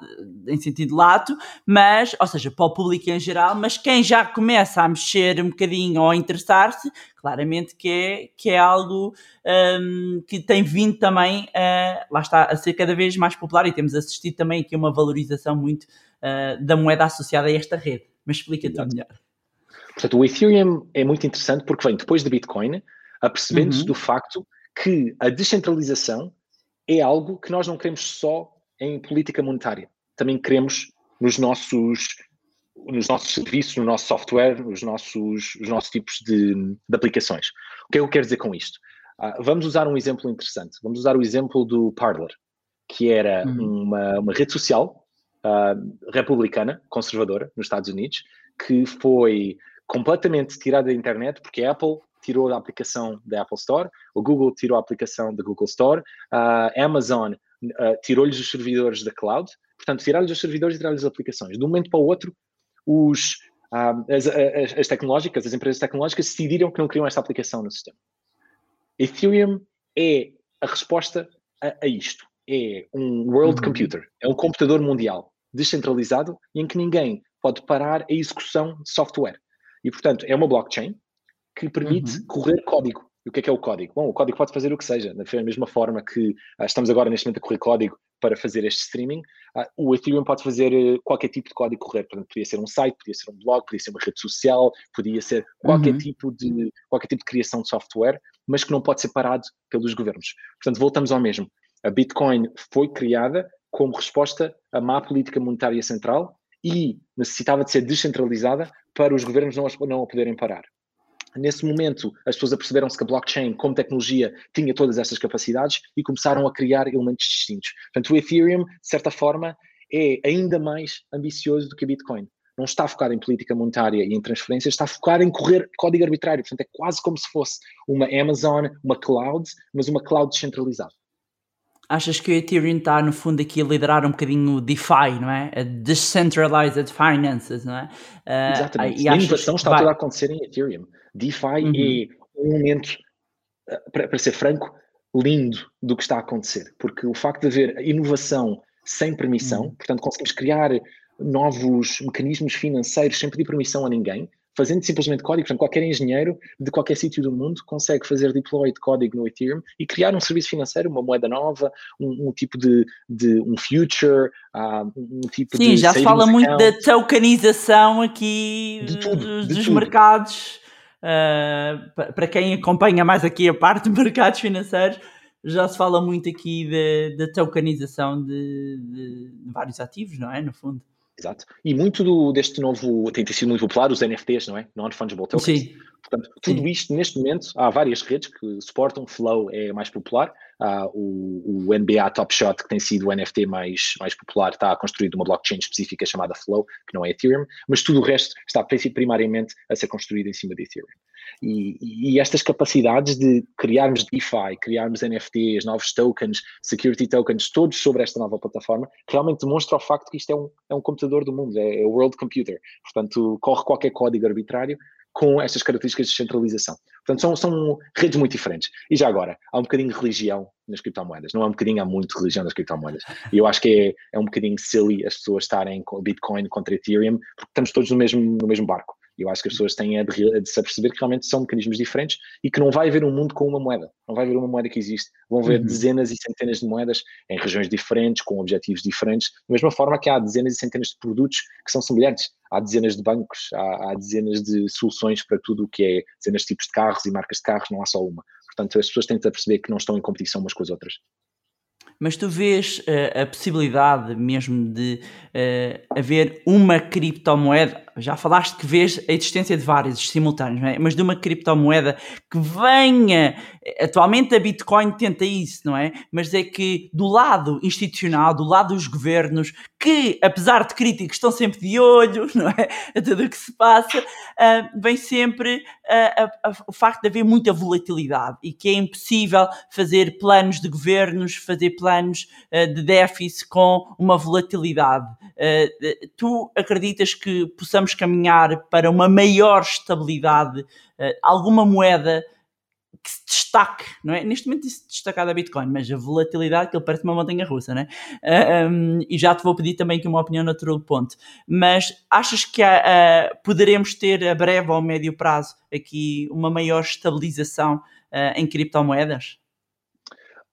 Speaker 1: em sentido lato, mas, ou seja, para o público em geral, mas quem já começa a mexer um bocadinho ou a interessar-se, claramente que é, que é algo um, que tem vindo também, uh, lá está, a ser cada vez mais popular e temos assistido também aqui a uma valorização muito uh, da moeda associada a esta rede. Mas explica-te melhor.
Speaker 2: Portanto, o Ethereum é muito interessante porque vem depois de Bitcoin, apercebendo-se uhum. do facto que a descentralização é algo que nós não queremos só em política monetária. Também queremos nos nossos nos nossos serviços, no nosso software, nos nossos, os nossos tipos de, de aplicações. O que é que eu quero dizer com isto? Uh, vamos usar um exemplo interessante. Vamos usar o exemplo do Parler, que era uhum. uma, uma rede social uh, republicana, conservadora, nos Estados Unidos, que foi completamente tirada da internet porque a Apple tirou a aplicação da Apple Store, o Google tirou a aplicação da Google Store, a Amazon uh, tirou-lhes os servidores da cloud, portanto, tirar-lhes os servidores e tirar-lhes as aplicações. De um momento para o outro, os, uh, as, as, as, tecnológicas, as empresas tecnológicas decidiram que não queriam esta aplicação no sistema. Ethereum é a resposta a, a isto. É um world uhum. computer, é um computador mundial descentralizado em que ninguém pode parar a execução de software. E, portanto, é uma blockchain que permite uhum. correr código. E o que é que é o código? Bom, o código pode fazer o que seja. Da mesma forma que ah, estamos agora neste momento a correr código para fazer este streaming, ah, o Ethereum pode fazer eh, qualquer tipo de código correr. Portanto, podia ser um site, podia ser um blog, podia ser uma rede social, podia ser qualquer, uhum. tipo, de, qualquer tipo de criação de software, mas que não pode ser parado pelos governos. Portanto, voltamos ao mesmo. A Bitcoin foi criada como resposta à má política monetária central e necessitava de ser descentralizada para os governos não, não a poderem parar. Nesse momento, as pessoas aperceberam-se que a blockchain, como tecnologia, tinha todas estas capacidades e começaram a criar elementos distintos. Portanto, o Ethereum, de certa forma, é ainda mais ambicioso do que a Bitcoin. Não está focado em política monetária e em transferências, está focado em correr código arbitrário. Portanto, é quase como se fosse uma Amazon, uma cloud, mas uma cloud descentralizada.
Speaker 1: Achas que o Ethereum está, no fundo, aqui a liderar um bocadinho o DeFi, não é? A Decentralized Finances, não é?
Speaker 2: Uh, Exatamente. a inovação está vai... toda a acontecer em Ethereum. DeFi uhum. é um momento, ah, para, ser franco, lindo do que está a acontecer. Porque o facto de haver inovação sem permissão, uhum. portanto, conseguimos criar novos mecanismos financeiros sem pedir permissão a ninguém, fazendo simplesmente código. Portanto, qualquer engenheiro de qualquer sítio do mundo consegue fazer deploy de código no Ethereum e criar um serviço financeiro, uma moeda nova, um, um tipo de, de, um future, uh, um tipo
Speaker 1: Sim, de. Sim, já se fala account. muito da tokenização aqui de tudo, de dos tudo. mercados. Uh, para quem acompanha mais aqui a parte de mercados financeiros, já se fala muito aqui da tokenização de, de, vários ativos, não é? No fundo.
Speaker 2: Exato. E muito do, deste novo tem sido muito popular, os NFTs, não é? Non-Fungible Tokens. Sim. Portanto, tudo Sim. isto, neste momento, há várias redes que suportam, Flow é mais popular, há o, o, NBA Top Shot, que tem sido o NFT mais, mais popular, está construído uma blockchain específica chamada Flow, que não é Ethereum, mas tudo o resto está primariamente a ser construído em cima de Ethereum. E, e, estas capacidades de criarmos DeFi, criarmos NFTs, novos tokens, security tokens, todos sobre esta nova plataforma, realmente demonstra o facto que isto é um, é um computador do mundo, é, é o world computer. Portanto, corre qualquer código arbitrário com estas características de centralização. Portanto, são, são redes muito diferentes. E já agora, há um bocadinho de religião nas criptomoedas. Não há um bocadinho, há muito religião nas criptomoedas. E eu acho que é, é um bocadinho silly as pessoas estarem com Bitcoin contra Ethereum, porque estamos todos no mesmo, no mesmo barco. Eu acho que as pessoas têm a de, de se aperceber que realmente são mecanismos diferentes e que não vai haver um mundo com uma moeda. Não vai haver uma moeda que existe. Vão haver uhum. dezenas e centenas de moedas em regiões diferentes, com objetivos diferentes. Da mesma forma que há dezenas e centenas de produtos que são semelhantes. Há dezenas de bancos, há, há dezenas de soluções para tudo o que é dezenas de tipos de carros e marcas de carros, não há só uma. Portanto, as pessoas têm de perceber que não estão em competição umas com as outras
Speaker 1: mas tu vês uh, a possibilidade mesmo de uh, haver uma criptomoeda. Já falaste que vês a existência de várias simultâneas, é? mas de uma criptomoeda que venha. Atualmente a Bitcoin tenta isso, não é? Mas é que do lado institucional, do lado dos governos, que apesar de críticos estão sempre de olho, não é? A tudo o que se passa, uh, vem sempre o facto de haver muita volatilidade e que é impossível fazer planos de governos, fazer planos anos eh, de déficit com uma volatilidade. Tu acreditas que possamos caminhar para uma maior estabilidade? Eh, alguma moeda que se destaque, não é? Neste momento se destacar da Bitcoin, mas a volatilidade que ele parece uma montanha russa, não é? Um, e já te vou pedir também aqui uma opinião natural ponto. Mas achas que uh, poderemos ter a breve ou médio prazo aqui uma maior estabilização uh, em criptomoedas?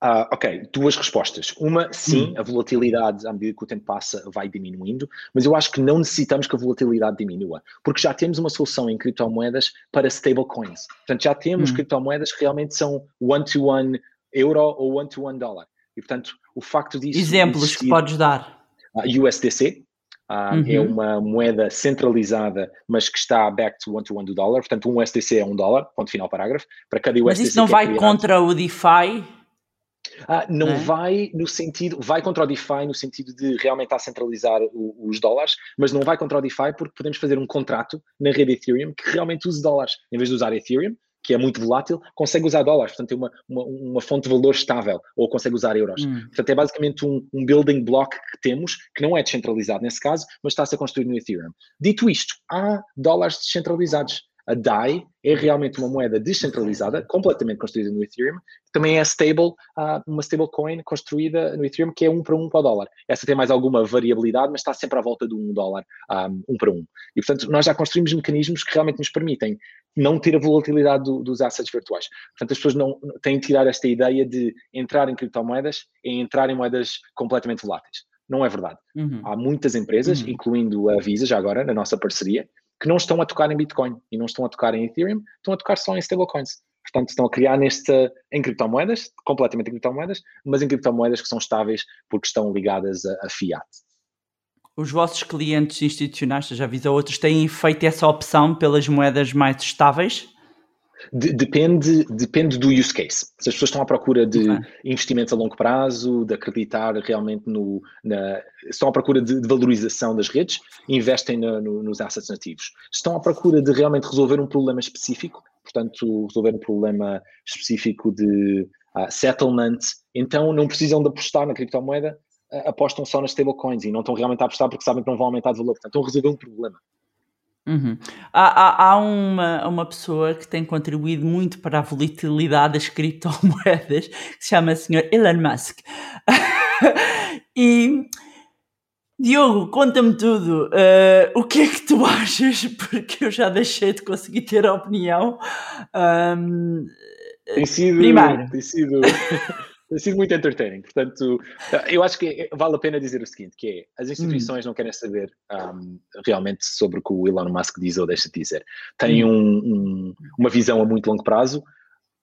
Speaker 2: Uh, ok, duas respostas. Uma, sim, hum. a volatilidade, à medida que o tempo passa, vai diminuindo, mas eu acho que não necessitamos que a volatilidade diminua, porque já temos uma solução em criptomoedas para stablecoins. Portanto, já temos hum. criptomoedas que realmente são one-to-one -one euro ou one-to-one -one dólar. E, portanto, o facto disso.
Speaker 1: Exemplos existir, que podes dar.
Speaker 2: Uh, USDC, Uh, uhum. É uma moeda centralizada, mas que está back to one-to-one do dólar. Portanto, um USDC é um dólar, ponto final parágrafo. Para cada
Speaker 1: USDC mas isso não é vai criado, contra o DeFi?
Speaker 2: Ah, não, é? vai no sentido, vai contra o DeFi no sentido de realmente a centralizar o, os dólares, mas não vai contra o DeFi porque podemos fazer um contrato na rede Ethereum que realmente use dólares. Em vez de usar Ethereum, que é muito volátil, consegue usar dólares, portanto tem uma, uma, uma fonte de valor estável, ou consegue usar euros. Hum. Portanto, é basicamente um, um, building block que temos, que não é descentralizado nesse caso, mas está a ser construído no Ethereum. Dito isto, há dólares descentralizados. A DAI é realmente uma moeda descentralizada, completamente construída no Ethereum, também é stable, uh, uma stablecoin construída no Ethereum que é um para um para o dólar. Essa tem mais alguma variabilidade, mas está sempre à volta de um dólar, um, ah, um para um. E portanto, nós já construímos mecanismos que realmente nos permitem não ter a volatilidade do, dos assets virtuais. Portanto, as pessoas não têm de tirar esta ideia de entrar em criptomoedas e entrar em moedas completamente voláteis. Não é verdade. Uhum. Há muitas empresas, uhum. incluindo a Visa, já agora, na nossa parceria, que não estão a tocar em Bitcoin e não estão a tocar em Ethereum, estão a tocar só em stablecoins. Portanto, estão a criar neste, em criptomoedas, completamente em criptomoedas, mas em criptomoedas que são estáveis porque estão ligadas a, a fiat.
Speaker 1: Os vossos clientes institucionais, já avisou outros, têm feito essa opção pelas moedas mais estáveis?
Speaker 2: De, depende, depende do use case. Se as pessoas estão à procura de okay. investimentos a longo prazo, de acreditar realmente no. Na, estão à procura de, de valorização das redes, investem no, no, nos assets nativos. Estão à procura de realmente resolver um problema específico, portanto, resolver um problema específico de uh, settlement, então não precisam de apostar na criptomoeda, uh, apostam só nas stablecoins e não estão realmente a apostar porque sabem que não vão aumentar de valor. Portanto, estão a resolver um problema.
Speaker 1: Uhum. Há, há, há, uma, uma pessoa que tem contribuído muito para a volatilidade das criptomoedas, que se chama o Sr. Elon Musk. e Diogo, conta-me tudo. Uh, o que é que tu achas? Porque eu já deixei de conseguir ter a opinião. Um,
Speaker 2: tem sido. Primeiro. Tem sido. tem sido muito entertaining. Portanto, eu acho que vale a pena dizer o seguinte, que é, as instituições hum. não querem saber um, realmente sobre o que o Elon Musk diz ou deixa de dizer. Têm hum. um, um, uma visão a muito longo prazo,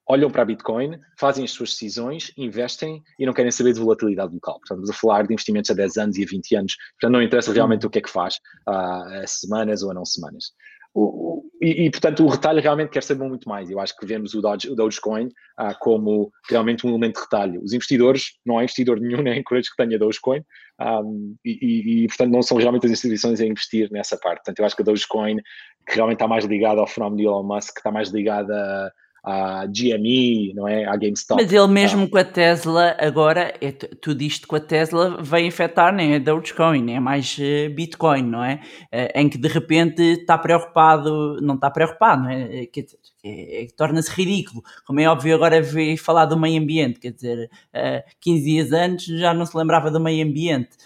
Speaker 2: olham para a Bitcoin, fazem as suas decisões, investem e não querem saber de volatilidade local. Portanto, estamos a falar de investimentos a 10 anos e a 20 anos. Portanto, não interessa realmente hum. o que é que faz uh, a semanas ou a não semanas. O, o, e, e, portanto, o retalho realmente quer saber muito mais. Eu acho que vemos o, Doge, o Dogecoin ah, como realmente um elemento de retalho. Os investidores, não há investidor nenhum nem encourage que tenha Dogecoin um, e, e, portanto, não são realmente as instituições a investir nessa parte. Portanto, eu acho que a Dogecoin, que realmente está mais ligada ao fenómeno de Elon Musk, está mais ligada a à GME, não é? À GameStop.
Speaker 1: Mas ele mesmo ah. com a Tesla, agora, é, tudo isto com a Tesla vai afetar nem a Dogecoin, é mais uh, Bitcoin, não é? Uh, em que de repente está preocupado, não está preocupado, não é? Quer dizer, é, é, torna-se ridículo. Como é óbvio, agora veio falar do meio ambiente, quer dizer, uh, 15 dias antes já não se lembrava do meio ambiente.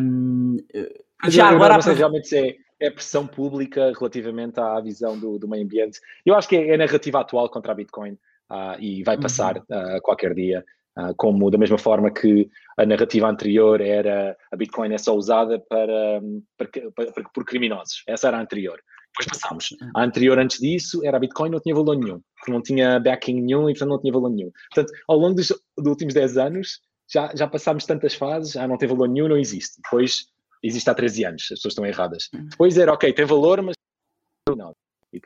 Speaker 1: Um,
Speaker 2: já agora. Não sei realmente se é pressão pública relativamente à visão do, do meio ambiente. Eu acho que é, é a narrativa atual contra a Bitcoin uh, e vai passar uh, qualquer dia. Uh, como da mesma forma que a narrativa anterior era a Bitcoin é só usada para, para, para, para por criminosos. Essa era a anterior. Depois passámos. A anterior antes disso era a Bitcoin não tinha valor nenhum, porque não tinha backing nenhum e portanto não tinha valor nenhum. Portanto, ao longo dos, dos últimos 10 anos já, já passámos tantas fases, ah, não tem valor nenhum, não existe. Depois existe há 13 anos, as pessoas estão erradas. Hum. Depois era, ok, tem valor, mas não. E as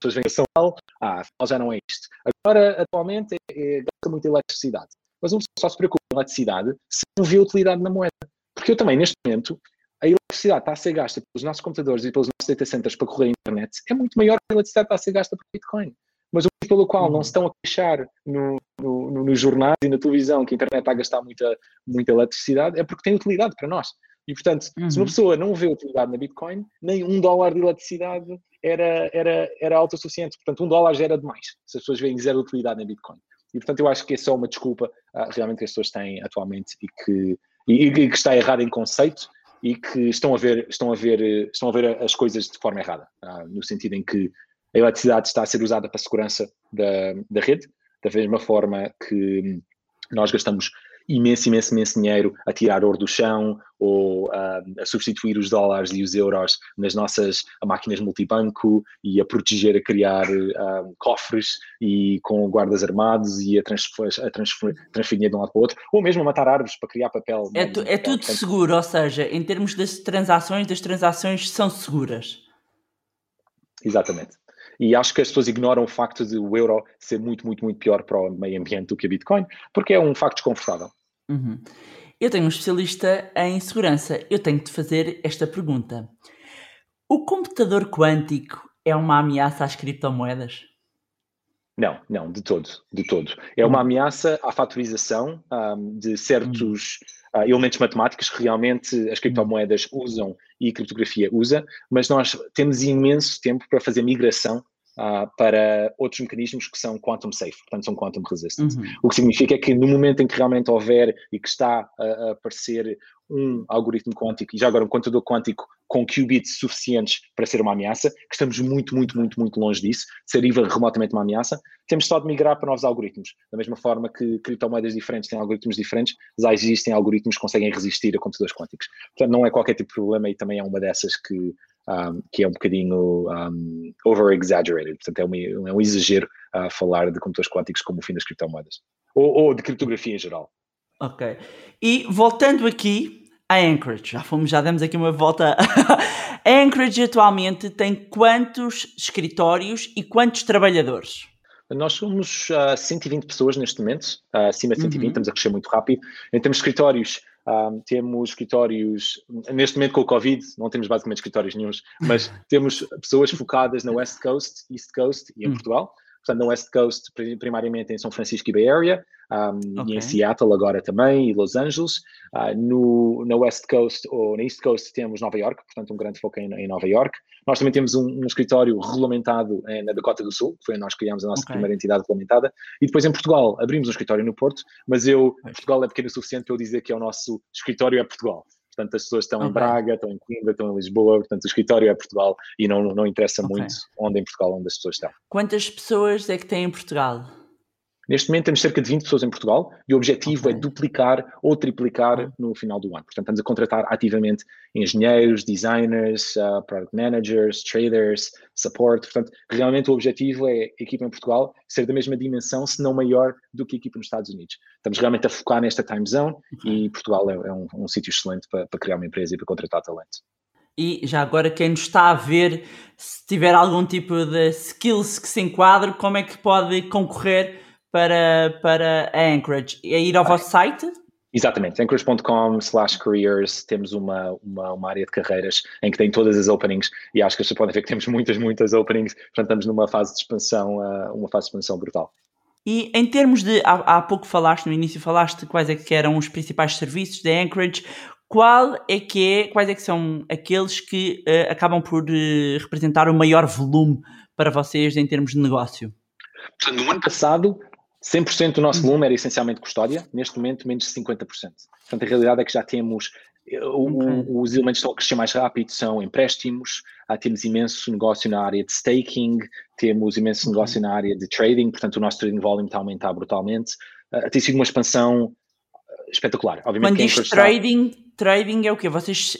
Speaker 2: pessoas vêm a São Paulo, ah, já não é isto. Agora, atualmente, é, é, gasta muita eletricidade. Mas um só se preocupa com a eletricidade se não vê utilidade na moeda. Porque eu também, neste momento, a eletricidade está a ser gasta pelos nossos computadores e pelos nossos data centers para correr a internet é muito maior que a eletricidade está a ser gasta por Bitcoin. Mas o pelo qual não uhum. se estão a queixar no, no, no, nos jornais e na televisão que a internet está a gastar muita, muita eletricidade é porque tem utilidade para nós. E, portanto, uhum. se uma uhum. pessoa não vê utilidade na Bitcoin, nem um dólar de eletricidade era, era, era autossuficiente. Portanto, um dólar já era demais, se as pessoas veem zero utilidade na Bitcoin. E, portanto, eu acho que é só uma desculpa uh, realmente que as pessoas têm atualmente e que, e, e que está errada em conceito e que estão a ver, estão a ver, estão a ver as coisas de forma errada, uh, no sentido em que a eletricidade está a ser usada para a segurança da, da rede, da mesma forma que nós gastamos 15% imenso, imenso, imenso dinheiro a tirar ouro do chão ou uh, a substituir os dólares e os euros nas nossas máquinas multibanco e a proteger, a criar uh, cofres e com guardas armados e a, transfer, a transfer, transferir de um lado para o outro, ou mesmo a matar árvores para criar papel.
Speaker 1: É, tu, é tudo portanto, seguro, ou seja, em termos das transações, as transações são seguras.
Speaker 2: Exatamente. E acho que as pessoas ignoram o facto de o euro ser muito, muito, muito pior para o meio ambiente do que a Bitcoin, porque é um facto desconfortável.
Speaker 1: Uhum. Eu tenho um especialista em segurança. Eu tenho de fazer esta pergunta. O computador quântico é uma ameaça às criptomoedas?
Speaker 2: Não, não, de todo, de todo. É uma hum. ameaça à fatorização um, de certos uh, elementos matemáticos que realmente as criptomoedas usam e a criptografia usa, mas nós temos imenso tempo para fazer migração uh, para outros mecanismos que são quantum safe, portanto são quantum resistant. Uhum. O que significa que no momento em que realmente houver e que está a, aparecer um algoritmo quântico e já agora um computador quântico com qubits suficientes para ser uma ameaça, que estamos muito, muito, muito, muito longe disso, de ser even remotamente uma ameaça, temos só de migrar para novos algoritmos. Da mesma forma que criptomoedas diferentes têm algoritmos diferentes, já existem algoritmos que conseguem resistir a computadores quânticos. Portanto, não é qualquer tipo de problema e também é uma dessas que um, que é um bocadinho um, over-exaggerated, portanto é um, é um exagero a falar de computadores quânticos como o fim das criptomoedas, ou, ou de criptografia em geral.
Speaker 1: Ok. E voltando aqui a Anchorage, já fomos, já demos aqui uma volta. a Anchorage atualmente tem quantos escritórios e quantos trabalhadores?
Speaker 2: Nós somos uh, 120 pessoas neste momento, uh, acima de 120, uhum. estamos a crescer muito rápido. Em termos de escritórios, um, temos escritórios, neste momento com o Covid, não temos basicamente escritórios nenhums, mas temos pessoas focadas na West Coast, East Coast e em hum. Portugal. Portanto, na West Coast, primariamente em São Francisco e Bay Area, um, okay. e em Seattle agora também, e Los Angeles. Uh, no, na West Coast ou na East Coast temos Nova York, portanto um grande foco em, em Nova York. Nós também temos um, um escritório regulamentado em, na Dakota do Sul, que foi onde nós criamos a nossa okay. primeira entidade regulamentada. E depois em Portugal abrimos um escritório no Porto, mas eu, Portugal é pequeno o suficiente para eu dizer que é o nosso escritório é Portugal. Portanto, as pessoas estão okay. em Braga, estão em Coimbra, estão em Lisboa, portanto, o escritório é Portugal e não, não interessa okay. muito onde em Portugal onde as pessoas estão.
Speaker 1: Quantas pessoas é que tem em Portugal?
Speaker 2: Neste momento temos cerca de 20 pessoas em Portugal e o objetivo é okay. é duplicar ou triplicar no final do ano. Portanto, estamos a contratar ativamente engenheiros, designers, uh, product managers, traders, support. Portanto, realmente o objetivo é a equipa em Portugal ser da mesma dimensão, se não maior, do que a equipa nos Estados Unidos. Estamos realmente a focar nesta time zone okay. e Portugal é, é um, um sítio excelente para, para criar uma empresa e para contratar talento.
Speaker 1: E já agora, quem nos está a ver, se tiver algum tipo de skills que se enquadre, como é que pode concorrer para, para a Anchorage? É ir ao ah, vosso site?
Speaker 2: Exatamente, anchorage.com slash careers temos uma, uma, uma, área de carreiras em que tem todas as openings e acho que vocês podem ver que temos muitas, muitas openings, portanto estamos numa fase de expansão, uh, uma fase de expansão brutal.
Speaker 1: E em termos de, há, há pouco falaste, no início falaste quais é que eram os principais serviços da Anchorage, qual é que é, quais é que são aqueles que uh, acabam por uh, representar o maior volume para vocês em termos de negócio?
Speaker 2: Portanto, no ano passado 100% do nosso volume era essencialmente custódia, neste momento menos de 50%. Portanto, a realidade é que já temos, eh, os elementos que estão a crescer mais rápido são empréstimos, ah, temos imenso negócio na área de staking, temos imenso negócio na área de trading, portanto o nosso trading volume está a aumentar brutalmente. Uh, tem sido uma expansão ah, espetacular.
Speaker 1: Obviamente, Quando diz trading, trading é o quê? Vocês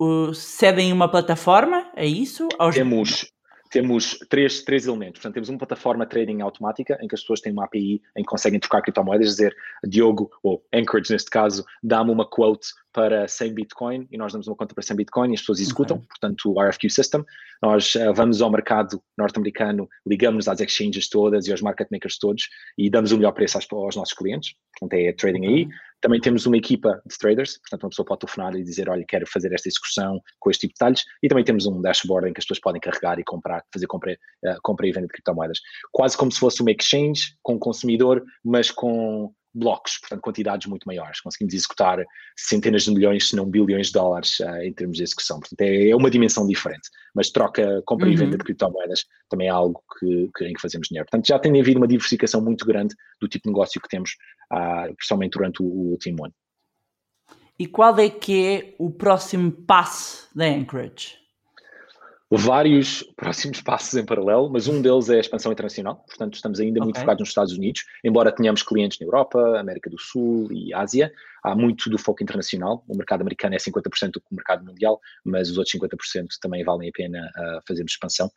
Speaker 1: uh, cedem uma plataforma? É isso?
Speaker 2: Temos, temos três, três elementos. Portanto, temos uma plataforma trading automática em que as pessoas têm uma API em que conseguem trocar criptomoedas, dizer Diogo, ou Anchorage neste caso, dá-me uma quote para 100 Bitcoin e nós damos uma conta para 100 Bitcoin e as pessoas executam, okay. portanto, o RFQ System. Nós uh, vamos ao mercado norte-americano, ligamos às exchanges todas e aos market makers todos e damos o melhor preço aos, aos nossos clientes. Portanto, é trading aí. Também temos uma equipa de traders, portanto, uma pessoa pode telefonar e dizer: Olha, quero fazer esta execução com este tipo de detalhes. E também temos um dashboard em que as pessoas podem carregar e comprar, fazer compra, uh, compra e venda de criptomoedas. Quase como se fosse uma exchange com consumidor, mas com blocos, portanto, quantidades muito maiores. Conseguimos executar centenas de milhões, se não bilhões de dólares uh, em termos de execução. Portanto, é, é uma dimensão diferente. Mas troca, compra uhum. e venda de criptomoedas também é algo que, que, em que fazemos dinheiro. Portanto, já tem havido uma diversificação muito grande do tipo de negócio que temos, uh, principalmente durante o, o último ano.
Speaker 1: E qual é que é o próximo passo da Anchorage?
Speaker 2: Vários próximos passos em paralelo, mas um deles é a expansão internacional. Portanto, estamos ainda okay. muito focados nos Estados Unidos, embora tenhamos clientes na Europa, América do Sul e Ásia. Há muito do foco internacional. O mercado americano é 50% do mercado mundial, mas os outros 50% também valem a pena uh, fazermos expansão.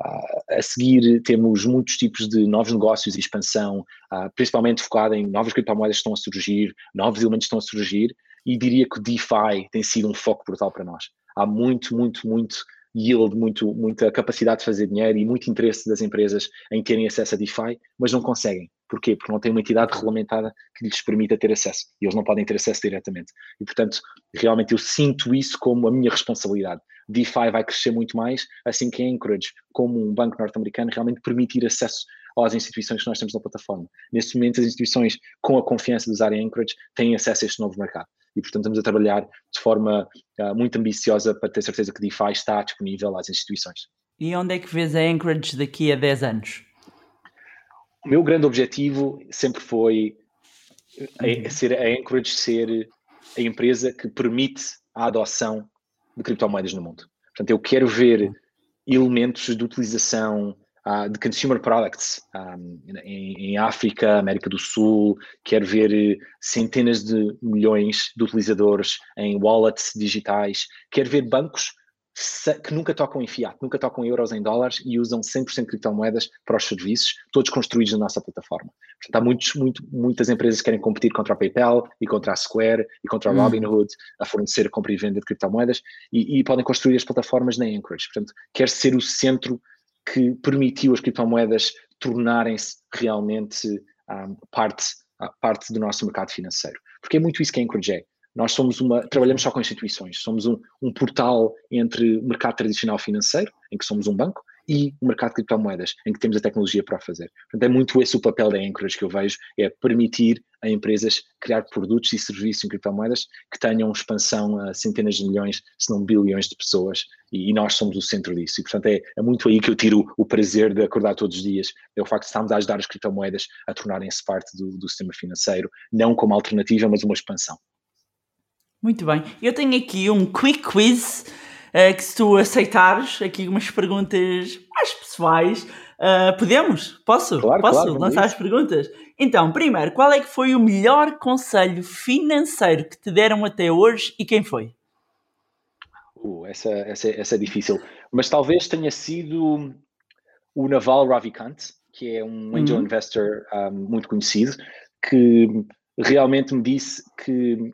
Speaker 2: Uh, a seguir, temos muitos tipos de novos negócios e expansão, uh, principalmente focada em novas criptomoedas que estão a surgir, novos elementos que estão a surgir, e diria que o DeFi tem sido um foco brutal para nós. Há muito, muito, muito yield, muito, muita capacidade de fazer dinheiro e muito interesse das empresas em terem acesso a DeFi, mas não conseguem. Porquê? Porque não tem uma entidade regulamentada que lhes permita ter acesso e eles não podem ter acesso diretamente. E, portanto, realmente eu sinto isso como a minha responsabilidade. DeFi vai crescer muito mais, assim que a Anchorage, como um banco norte-americano, realmente permitir acesso às instituições que nós temos na plataforma. Neste momento, as instituições, com a confiança de usarem Anchorage, têm acesso a este novo mercado e, portanto, estamos a trabalhar de forma uh, muito ambiciosa para ter certeza que DeFi está disponível às instituições.
Speaker 1: E onde é que vês a Anchorage daqui a 10 anos?
Speaker 2: O meu grande objetivo sempre foi a, a uhum. ser a Anchorage ser a empresa que permite a adoção de criptomoedas no mundo. Portanto, eu quero ver uhum. elementos de utilização de consumer products um, em, em, África, América do Sul, quer ver eh, centenas de milhões de utilizadores em wallets digitais, quer ver bancos que nunca tocam em fiat, nunca tocam euros, em dólares e usam 100% criptomoedas para os serviços, todos construídos na nossa plataforma. Portanto, há muitos, muito, muitas empresas que querem competir contra a PayPal e contra a Square e contra a hum. Robinhood a fornecer compra e venda de criptomoedas e, e podem construir as plataformas na Anchorage. Portanto, quer ser o centro que permitiu as criptomoedas tornarem-se realmente um, parte, parte do nosso mercado financeiro. Porque é muito isso que a Anchorage é. Nós somos uma, trabalhamos só com instituições, somos um, um portal entre o mercado tradicional financeiro, em que somos um banco, e o mercado de criptomoedas, em que temos a tecnologia para fazer. Portanto, é muito esse o papel da Anchorage que eu vejo, é permitir a empresas criar produtos e serviços em criptomoedas que tenham expansão a centenas de milhões, se não bilhões de pessoas, e, e nós somos o centro disso. E, portanto, é, é, muito aí que eu tiro o prazer de acordar todos os dias, é o facto de estarmos a ajudar as criptomoedas a tornarem-se parte do, do sistema financeiro, não como alternativa, mas uma expansão.
Speaker 1: Muito bem. Eu tenho aqui um quick quiz uh, que se tu aceitares, aqui umas perguntas mais pessoais, uh, podemos? Posso?
Speaker 2: Claro,
Speaker 1: Posso
Speaker 2: claro,
Speaker 1: lançar as perguntas? Então, primeiro, qual é que foi o melhor conselho financeiro que te deram até hoje e quem foi?
Speaker 2: Uh, essa, essa, essa é difícil, mas talvez tenha sido o Naval Ravikant, que é um angel uhum. investor um, muito conhecido, que realmente me disse que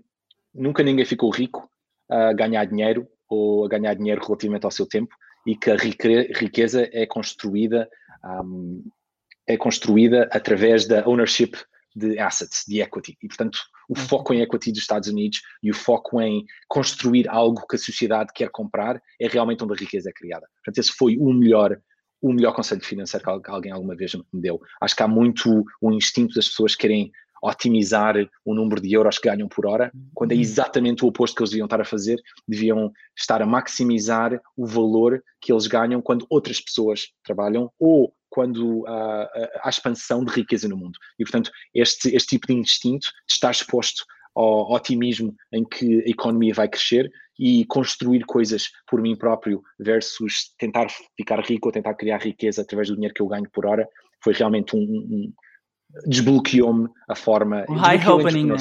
Speaker 2: nunca ninguém ficou rico a ganhar dinheiro ou a ganhar dinheiro relativamente ao seu tempo e que a riqueza é construída um, é construída através da ownership de assets, de equity. E, portanto, o uhum. foco em equity dos Estados Unidos e o foco em construir algo que a sociedade quer comprar é realmente onde a riqueza é criada. Portanto, esse foi o melhor o melhor conselho financeiro que alguém alguma vez me deu. Acho que há muito o instinto das pessoas querem otimizar o número de euros que ganham por hora, quando é uhum. exatamente o oposto que eles deviam estar a fazer, deviam estar a maximizar o valor que eles ganham quando outras pessoas trabalham ou quando há, há expansão de riqueza no mundo. E, portanto, este, este tipo de instinto de estar exposto ao otimismo em que a economia vai crescer e construir coisas por mim próprio versus tentar ficar rico ou tentar criar riqueza através do dinheiro que eu ganho por hora, foi realmente um, um desbloqueou-me a forma.
Speaker 1: Um high opening, né?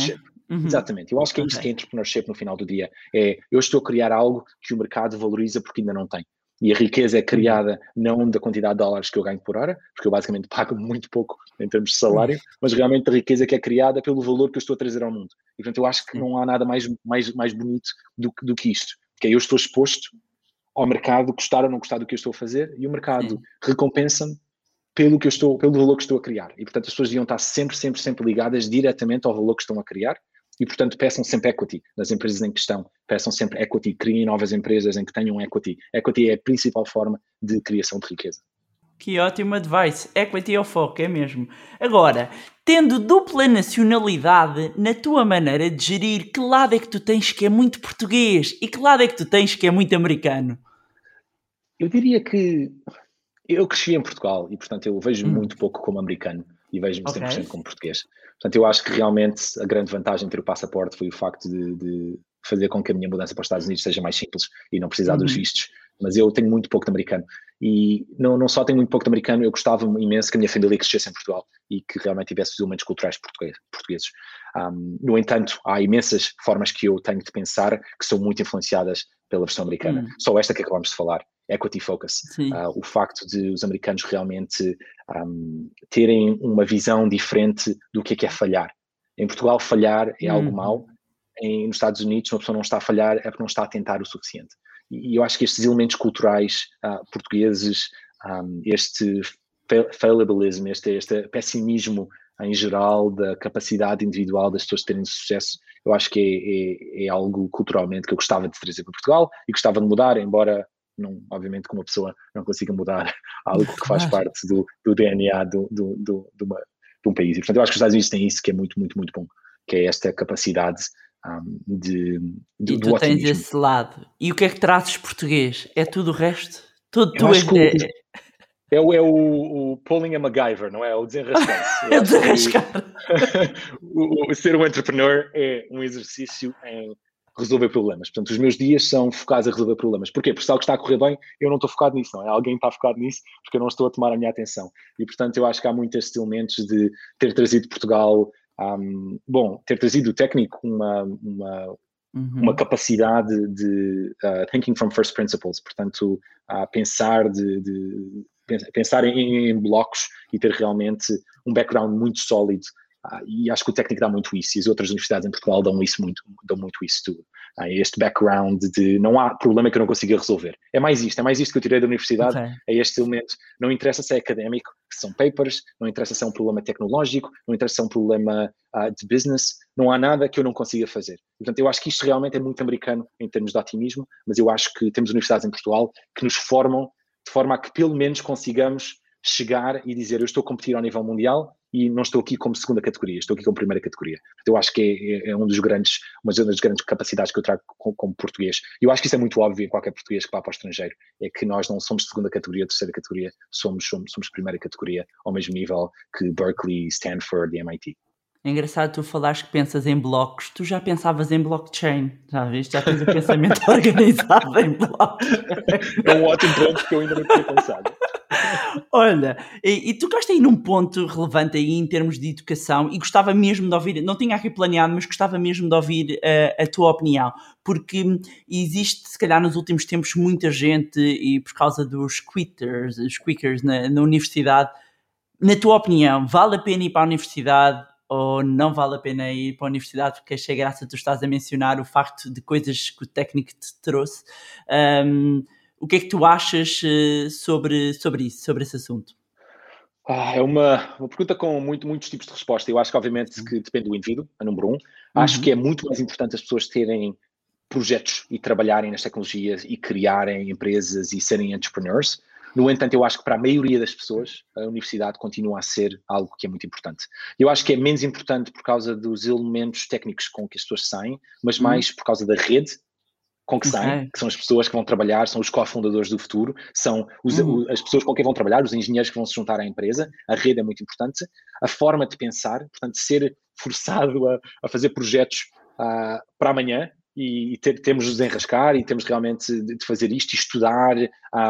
Speaker 2: Uhum. Exatamente. Eu acho que é isso okay. que é entrepreneurship no final do dia. É eu estou a criar algo que o mercado valoriza porque ainda não tem. E a riqueza é uhum. criada não da quantidade de dólares que eu ganho por hora, porque eu basicamente pago muito pouco em termos de salário, mas realmente a riqueza que é criada pelo valor que eu estou a trazer ao mundo. E portanto eu acho que não há nada mais, mais, mais bonito do, do que isto. Que é eu estou exposto ao mercado gostar ou não gostar do que eu estou a fazer e o mercado recompensa-me pelo que eu estou, pelo valor que estou a criar. E portanto as pessoas deviam estar sempre, sempre, sempre ligadas diretamente ao valor que estão a criar e portanto peçam sempre equity nas empresas em questão, peçam sempre equity, criem novas empresas em que tenham equity. Equity é a principal forma de criação de riqueza.
Speaker 1: Que ótimo advice. Equity é o foco, é mesmo. Agora, tendo dupla nacionalidade, na tua maneira de gerir, que lado é que tu tens que é muito português e que lado é que tu tens que é muito americano?
Speaker 2: Eu diria que eu cresci em Portugal e, portanto, eu vejo hum. muito pouco como americano e vejo-me okay. 100% como português. Portanto, eu acho que realmente a grande vantagem de ter o passaporte foi o facto de, de, fazer com que a minha mudança para os Estados Unidos seja mais simples e não precisar uhum. dos vistos mas eu tenho muito pouco de americano. E não, não só tenho muito pouco de americano, eu gostava imenso que a minha família crescesse em Portugal e que realmente tivesse os elementos culturais portugueses. Um, no entanto, há imensas formas que eu tenho de pensar que são muito influenciadas pela versão americana. Hum. Só esta que acabamos de falar, equity focus. Uh, o facto de os americanos realmente um, terem uma visão diferente do que é, que é falhar. Em Portugal, falhar é algo hum. mau. Em, nos Estados Unidos, uma pessoa não está a falhar é porque não está a tentar o suficiente. E eu acho que estes elementos culturais uh, portugueses, um, este fallibilism, este, este pessimismo em geral da capacidade individual das pessoas terem sucesso, eu acho que é, é, é, algo culturalmente que eu gostava de trazer para Portugal e gostava de mudar, embora não, obviamente que uma pessoa não consiga mudar algo que faz parte do, do DNA do, do, do, de, uma, de um país. E, portanto, eu acho que os Estados Unidos têm isso que é muito, muito, muito bom, que é esta capacidade um, de, de,
Speaker 1: E tu tens esse lado. E o que é que trazes português? É tudo o resto? Tudo, tu
Speaker 2: és, que, é, o, é o, o pulling a MacGyver, não é? O desenrascar.
Speaker 1: é desenrascar.
Speaker 2: o, o, ser um entrepreneur é um exercício em resolver problemas. Portanto, os meus dias são focados a resolver problemas. Porquê? Porque se algo está a correr bem, eu não estou focado nisso, não é? Alguém está focado nisso porque eu não estou a tomar a minha atenção. E, portanto, eu acho que há muitos elementos de ter trazido Portugal um, bom, ter trazido o técnico uma, uma, uhum. uma capacidade de uh, thinking from first principles, portanto, a pensar de, de pensar em, em, blocos e ter realmente um background muito sólido. Uh, e acho que o técnico dá muito isso, e as outras universidades em Portugal dão isso muito, dão muito isso tudo este background de não há problema que eu não consiga resolver. É mais isto, é mais isto que eu tirei da universidade, okay. é este elemento. Não interessa se é académico, se são papers, não interessa se é um problema tecnológico, não interessa se é um problema uh, de business, não há nada que eu não consiga fazer. Portanto, eu acho que isto realmente é muito americano em termos de otimismo, mas eu acho que temos universidades em Portugal que nos formam de forma a que pelo menos consigamos chegar e dizer eu estou a competir ao nível mundial e não estou aqui como segunda categoria, estou aqui como primeira categoria. Eu acho que é, é, é um dos grandes, uma das grandes capacidades que eu trago como, como português. E eu acho que isso é muito óbvio em qualquer português que vá para o estrangeiro, é que nós não somos segunda categoria, terceira categoria, somos, somos, somos primeira categoria, ao mesmo nível que Berkeley, Stanford e MIT.
Speaker 1: É engraçado tu falares que pensas em blocos. Tu já pensavas em blockchain, já viste? Já tens o pensamento organizado em blocos.
Speaker 2: É um ótimo ponto que eu ainda não tinha pensado.
Speaker 1: Olha, e, e tocaste aí num ponto relevante aí em termos de educação e gostava mesmo de ouvir, não tinha aqui planeado, mas gostava mesmo de ouvir uh, a tua opinião, porque existe, se calhar, nos últimos tempos muita gente e por causa dos quitters, os quickers na, na universidade, na tua opinião, vale a pena ir para a universidade? ou não vale a pena ir para a universidade porque achei graça tu estás a mencionar o facto de coisas que o técnico te trouxe. Um, o que é que tu achas eh, sobre, sobre isso, sobre esse assunto?
Speaker 2: Ah, é uma, uma pergunta com muito, muitos tipos de resposta. Eu acho que, obviamente, que depende do indivíduo, a número um. Uhum. Acho que é muito mais importante as pessoas terem projetos e trabalharem nas tecnologias e criarem empresas e serem entrepreneurs no entanto, eu acho que para a maioria das pessoas a universidade continua a ser algo que é muito importante. Eu acho que é menos importante por causa dos elementos técnicos com que as pessoas saem, mas uhum. mais por causa da rede com que saem, okay. que são as pessoas que vão trabalhar, são os cofundadores do futuro, são os, uhum. as pessoas com quem vão trabalhar, os engenheiros que vão se juntar à empresa, a rede é muito importante, a forma de pensar, portanto, ser forçado a, a fazer projetos uh, para amanhã e, e ter, temos de desenrascar e temos realmente de, de fazer isto e estudar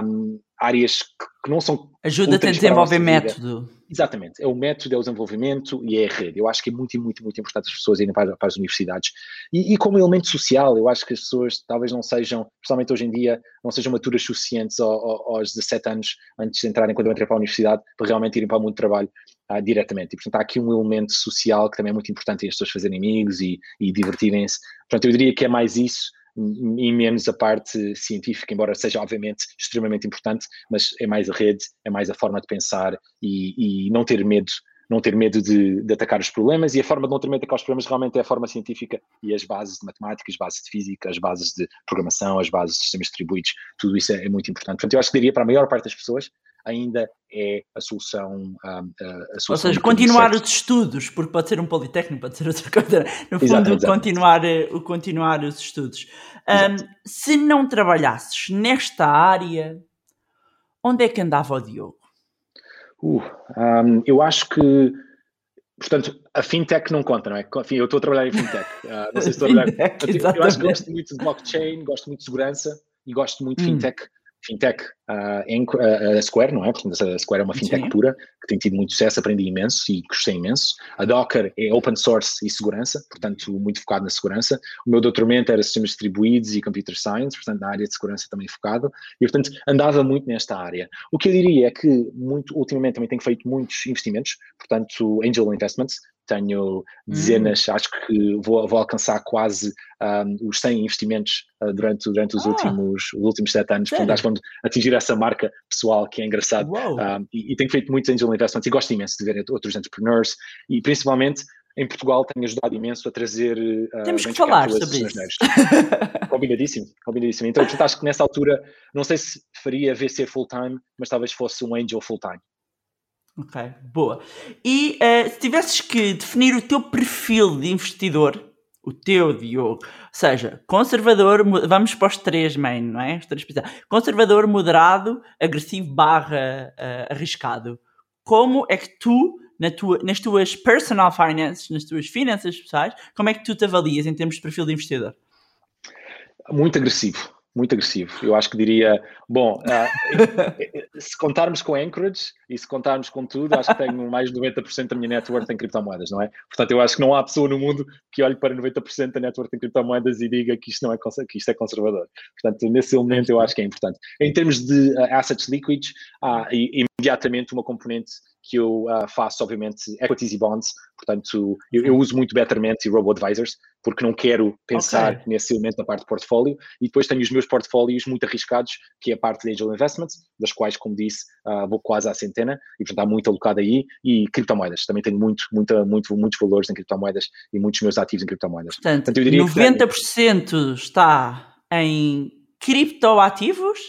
Speaker 2: um, áreas que, não são.
Speaker 1: Ajuda-te a desenvolver método.
Speaker 2: Exatamente, é o método, é o desenvolvimento e é a rede. Eu acho que é muito, muito, muito importante as pessoas irem para, para as universidades. E, e, como elemento social, eu acho que as pessoas talvez não sejam, principalmente hoje em dia, não sejam maturas suficientes aos, aos 17 anos antes de entrarem, quando entrei para a universidade, para realmente irem para o mundo de trabalho uh, diretamente. E, portanto, há aqui um elemento social que também é muito importante as pessoas fazerem amigos e, e divertirem-se. Portanto, eu diria que é mais isso e menos a parte científica, embora seja obviamente extremamente importante, mas é mais a rede, é mais a forma de pensar e, e não ter medo não ter medo de, de, atacar os problemas e a forma de não ter medo de atacar os problemas realmente é a forma científica e as bases de matemática, as bases de física, as bases de programação, as bases de sistemas distribuídos, tudo isso é, é muito importante. Portanto, eu acho que diria para a maior parte das pessoas ainda é a solução. A, a solução
Speaker 1: Ou seja, continuar os estudos, porque pode ser um politécnico, pode ser outra coisa. No fundo, exato, exato. Continuar, o continuar os estudos. Um, se não trabalhasses nesta área, onde é que andava o Diogo?
Speaker 2: Uh, um, eu acho que, portanto, a fintech não conta, não é? Enfim, eu estou a trabalhar em fintech. Uh, não sei se estou a trabalhar. eu, eu acho que gosto muito de blockchain, gosto muito de segurança e gosto muito de hum. fintech fintech, uh, a Square, não é? Portanto, a Square é uma fintech Sim. pura, que tem tido muito sucesso, aprendi imenso e gostei imenso. A Docker é open source e segurança, portanto, muito focado na segurança. O meu doutoramento era sistemas distribuídos e computer science, portanto, na área de segurança também focado. E, portanto, andava muito nesta área. O que eu diria é que, muito, ultimamente, também tenho feito muitos investimentos, portanto, angel investments, tenho dezenas, hum. acho que vou, vou alcançar quase um, os 100 investimentos uh, durante, durante os, ah, últimos, os últimos sete anos. Sério? Portanto, acho que vamos atingir essa marca pessoal que é engraçado. Um, e, e, tenho feito muitos angel investments e gosto imenso de ver outros entrepreneurs e principalmente em Portugal tenho ajudado imenso a trazer.
Speaker 1: Uh, Temos que falar sobre isso.
Speaker 2: combinadíssimo, combinadíssimo. Então, portanto, acho que nessa altura, não sei se faria VC full-time, mas talvez fosse um angel full-time.
Speaker 1: Ok, boa. E uh, se tivesses que definir o teu perfil de investidor, o teu, Diogo, ou seja, conservador, vamos para os três main, não é? Os três conservador, moderado, agressivo barra uh, arriscado. Como é que tu, na tua, nas tuas personal finances, nas tuas finanças pessoais, como é que tu te avalias em termos de perfil de investidor?
Speaker 2: Muito agressivo muito agressivo. Eu acho que diria, bom, uh, se contarmos com Anchorage e se contarmos com tudo, acho que tenho mais de 90% da minha network em criptomoedas, não é? Portanto, eu acho que não há pessoa no mundo que olhe para 90% da network em criptomoedas e diga que isto, não é, que isto é conservador. Portanto, nesse elemento eu acho que é importante. Em termos de uh, assets líquidos, há imediatamente uma componente que eu uh, faço, obviamente, equities e bonds. Portanto, eu, eu uso muito Betterment e Robo-Advisors, porque não quero pensar okay. nesse elemento da parte do portfólio. E depois tenho os meus portfólios muito arriscados, que é a parte de Angel Investments, das quais, como disse, uh, vou quase à centena, e portanto há muito alocado aí. E criptomoedas, também tenho muito, muita, muito, muitos valores em criptomoedas e muitos meus ativos em criptomoedas.
Speaker 1: Portanto, portanto eu diria 90% que... está em criptoativos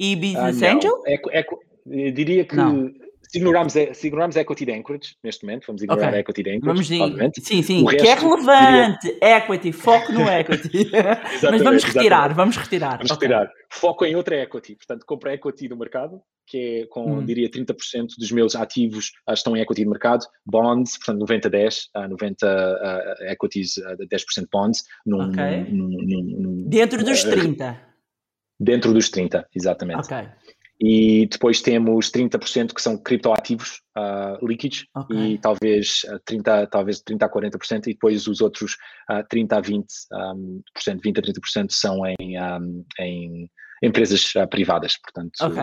Speaker 1: e Business ah, Angel?
Speaker 2: É, é, eu diria que não se ignorarmos, se ignorarmos equity de Anchorage, neste momento, vamos ignorar okay. equity de Anchorage, vamos obviamente.
Speaker 1: Sim, sim, que é relevante, diria... equity, foco no equity. Mas vamos retirar, exatamente. vamos retirar.
Speaker 2: Vamos okay. retirar. Foco em outra equity, portanto, compro equity no mercado, que é com, hum. diria, 30% dos meus ativos uh, estão em equity de mercado, bonds, portanto, 90-10, uh, 90 uh, equities, uh, 10% bonds. Num, okay. num, num, num,
Speaker 1: Dentro dos 30.
Speaker 2: Dentro dos 30, exatamente. Ok. E depois temos 30% que são criptoativos uh, líquidos okay. e talvez 30, talvez 30 a 40% e depois os outros uh, 30 a 20, um, 20 a 30% são em, um, em empresas uh, privadas, portanto,
Speaker 1: okay.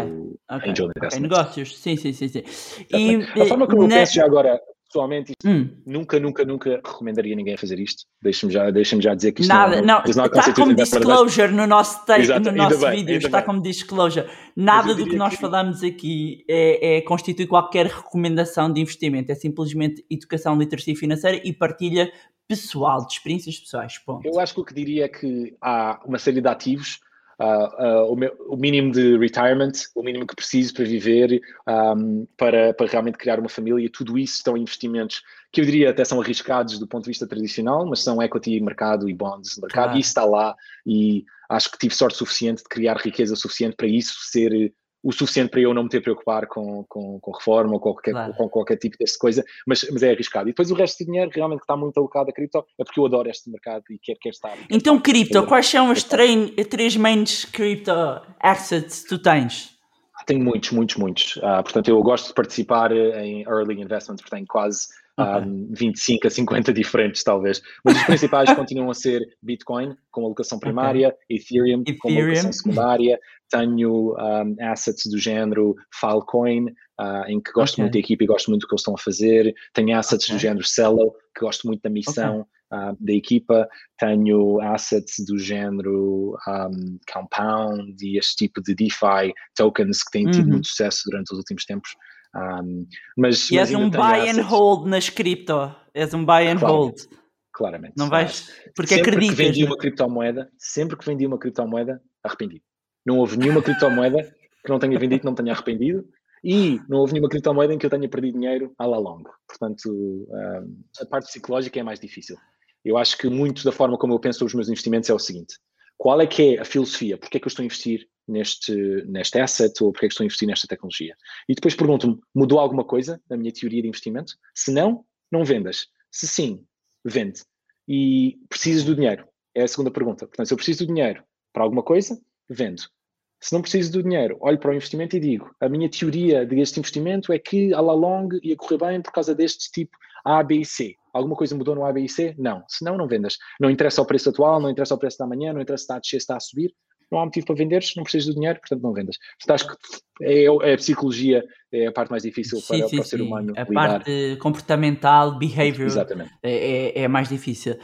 Speaker 1: Okay. Angel okay. Negócios, sim, sim, sim. sim.
Speaker 2: E, a forma como eu penso já agora, pessoalmente, hum. nunca, nunca, nunca recomendaria ninguém fazer isto. Deixa-me já, deixa já dizer que isto
Speaker 1: Nada, não, não, está como disclosure no nosso, texto, no nosso bem, vídeo, está bem. como disclosure. Nada do que nós que... falamos aqui é, é, constitui qualquer recomendação de investimento, é simplesmente educação, literacia financeira e partilha pessoal, de experiências pessoais. Ponto.
Speaker 2: Eu acho que o que diria é que há uma série de ativos uh, uh, o, meu, o, mínimo de retirement, o mínimo que preciso para viver, um, para, para realmente criar uma família, tudo isso estão investimentos que eu diria até são arriscados do ponto de vista tradicional, mas são equity mercado e bonds mercado, claro. e isso está lá e acho que tive sorte suficiente de criar riqueza suficiente para isso ser o suficiente para eu não me ter preocupar com, com, com reforma ou qualquer, claro. com qualquer tipo dessa coisa, mas, mas é arriscado. E depois o resto do dinheiro realmente que está muito alocado a cripto é porque eu adoro este mercado e quero, quero estar.
Speaker 1: Então, cripto, quais são os três mains cripto assets que tu tens?
Speaker 2: Tenho muitos, muitos, muitos. Uh, portanto, eu gosto de participar em early investments, porque tenho quase okay. um, 25 a 50 diferentes, talvez. Mas os principais continuam a ser Bitcoin, com alocação primária, okay. Ethereum, Ethereum, com alocação secundária. Tenho um, assets do género Filecoin, uh, em que gosto okay. muito da equipe e gosto muito do que eles estão a fazer. Tenho assets do género Cello, que gosto muito da missão. Uh, da equipa, tenho assets do género um, Compound e este tipo de DeFi tokens que têm tido uhum. muito sucesso durante os últimos tempos. Um, mas,
Speaker 1: e és um buy and hold nas cripto. És um buy and hold.
Speaker 2: Claramente.
Speaker 1: Não vais? Porque
Speaker 2: sempre
Speaker 1: acreditas.
Speaker 2: Que vendi uma criptomoeda, sempre que vendi uma criptomoeda, arrependi. Não houve nenhuma criptomoeda que não tenha vendido que não tenha arrependido. E não houve nenhuma criptomoeda em que eu tenha perdido dinheiro à la longo. Portanto, um, a parte psicológica é mais difícil. Eu acho que muito da forma como eu penso os meus investimentos é o seguinte: qual é que é a filosofia? Porquê é que eu estou a investir neste, neste asset ou porque é que estou a investir nesta tecnologia. E depois pergunto-me, mudou alguma coisa na minha teoria de investimento? Se não, não vendas. Se sim, vende. E precisas do dinheiro? É a segunda pergunta. Portanto, se eu preciso do dinheiro para alguma coisa, vendo. Se não preciso do dinheiro, olho para o investimento e digo: a minha teoria deste investimento é que a la longue ia correr bem por causa deste tipo A, B e C. Alguma coisa mudou no A, B e C? Não. Se não, não vendas. Não interessa o preço atual, não interessa o preço da manhã, não interessa se está a descer, se está a subir. Não há motivo para venderes, não precisas do dinheiro, portanto não vendas. Estás, é, é a psicologia, é a parte mais difícil para, sim, para o ser humano.
Speaker 1: A lidar. parte comportamental, behavior, Exatamente. É, é, é mais difícil.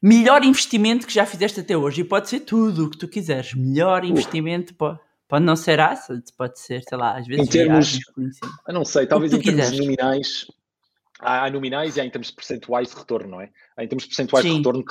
Speaker 1: Melhor investimento que já fizeste até hoje, e pode ser tudo o que tu quiseres. Melhor investimento pode, pode não ser assets, pode ser, sei lá, às vezes.
Speaker 2: Em termos, eu não sei, talvez em termos quiseres. nominais, há nominais e há em termos percentuais de retorno, não é? Há em termos percentuais Sim. de retorno,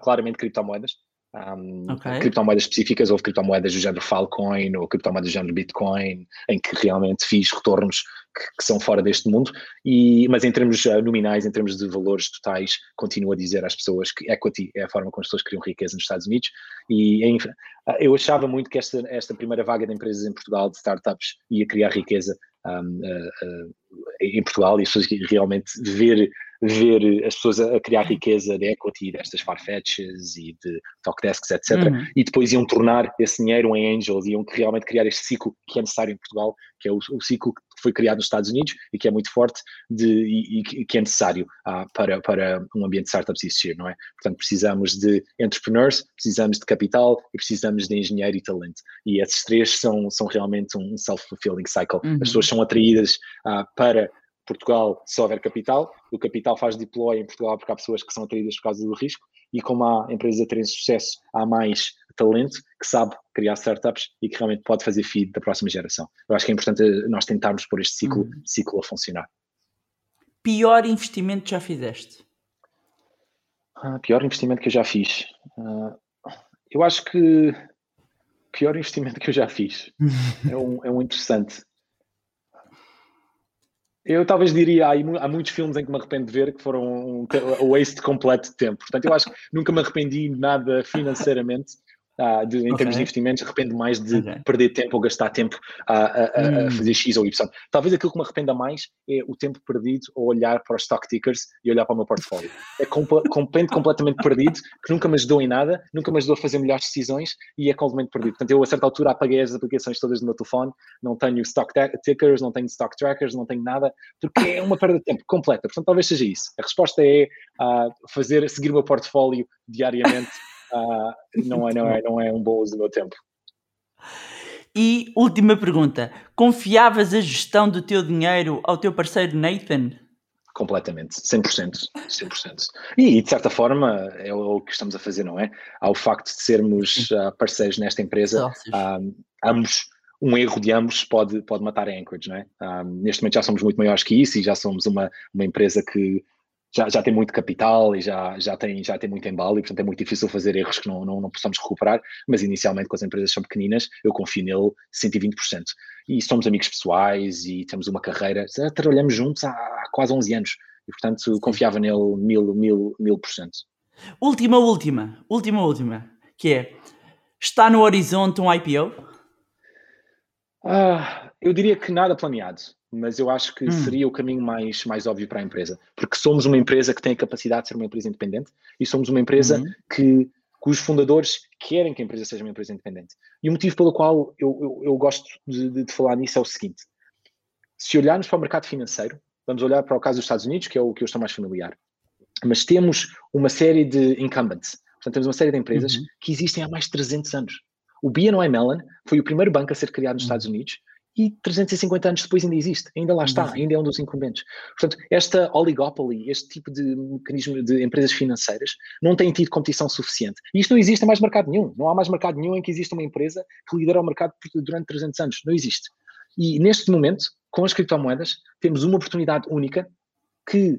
Speaker 2: claramente criptomoedas. Um, okay. criptomoedas específicas, houve criptomoedas do género Filecoin ou criptomoedas do género Bitcoin, em que realmente fiz retornos que, que são fora deste mundo, e, mas em termos uh, nominais, em termos de valores totais, continuo a dizer às pessoas que equity é a forma como as pessoas criam riqueza nos Estados Unidos, e em, uh, eu achava muito que esta, esta primeira vaga de empresas em Portugal, de startups, ia criar riqueza um, uh, em Portugal e realmente ver ver as pessoas a, criar riqueza de equity destas Farfetches e de Talkdesks, etc. Uhum. E depois iam tornar esse dinheiro em angels, iam realmente criar este ciclo que é necessário em Portugal, que é o, o ciclo que foi criado nos Estados Unidos e que é muito forte de, e, e que é necessário ah, para, para um ambiente de startups existir, não é? Portanto, precisamos de entrepreneurs, precisamos de capital e precisamos de engenheiro e talento. E esses três são, são realmente um self-fulfilling cycle. Uhum. As pessoas são atraídas ah, para Portugal se houver capital, o capital faz deploy em Portugal porque há pessoas que são atraídas por causa do risco e como há empresas a terem sucesso, há mais talento que sabe criar startups e que realmente pode fazer feed da próxima geração. Eu acho que é importante nós tentarmos pôr este ciclo, uhum. ciclo a funcionar.
Speaker 1: Pior investimento que já fizeste?
Speaker 2: Ah, pior investimento que eu já fiz. Uh, eu acho que pior investimento que eu já fiz é um, é um interessante. Eu talvez diria, há, muitos filmes em que me arrependo de ver que foram um waste completo de tempo. Portanto, eu acho que nunca me arrependi nada financeiramente ah, de, em okay. termos de investimentos, arrependo mais de okay. perder tempo ou gastar tempo a, a, a, hum. fazer X ou Y. Talvez aquilo que me arrependa mais é o tempo perdido a olhar para os stock tickers e olhar para o meu portfólio. É completamente, completamente perdido, que nunca me ajudou em nada, nunca me ajudou a fazer melhores decisões e é completamente perdido. Portanto, eu a certa altura apaguei as aplicações todas do meu telefone, não tenho stock tickers, não tenho stock trackers, não tenho nada, porque é uma perda de tempo completa. Portanto, talvez seja isso. A resposta é uh, fazer, seguir o meu portfólio diariamente uh, não, é, não, é, não é um bom uso do meu tempo.
Speaker 1: E última pergunta: confiavas a gestão do teu dinheiro ao teu parceiro Nathan?
Speaker 2: Completamente, 100%, 100%. E, de certa forma é o que estamos a fazer, não é? Há o facto de sermos uh, parceiros nesta empresa, uh, ambos, um erro de ambos pode, pode matar a Anchorage, não é? Neste momento já somos muito maiores que isso e já somos uma, uma empresa que já, já tem muito capital e já, já, tem, já tem muito embalo e, portanto, é muito difícil fazer erros que não, não, não possamos recuperar, mas inicialmente, com as empresas são pequeninas, eu confio nele 120%. E somos amigos pessoais e temos uma carreira, trabalhamos juntos há, há quase 11 anos e, portanto, confiava nele mil, mil, mil por cento.
Speaker 1: Última, última, última, última, que é, está no horizonte um IPO?
Speaker 2: Ah, eu diria que nada planeado mas eu acho que hum. seria o caminho mais, mais óbvio para a empresa, porque somos uma empresa que tem a capacidade de ser uma empresa independente e somos uma empresa uhum. que cujos fundadores querem que a empresa seja uma empresa independente. E o motivo pelo qual eu, eu, eu gosto de, de, falar nisso é o seguinte: se olharmos para o mercado financeiro, vamos olhar para o caso dos Estados Unidos, que é o que eu estou mais familiar, mas temos uma série de incumbents, portanto, temos uma série de empresas uhum. que existem há mais de 300 anos. O BNY Mellon foi o primeiro banco a ser criado nos uhum. Estados Unidos e 350 anos depois ainda existe, ainda lá está, ainda é um dos incumbentes. Portanto, esta oligopoly, este tipo de mecanismo de empresas financeiras, não tem tido competição suficiente. E isto não existe em mais mercado nenhum. Não há mais mercado nenhum em que exista uma empresa que lidera o mercado durante 300 anos. Não existe. E neste momento, com as criptomoedas, temos uma oportunidade única que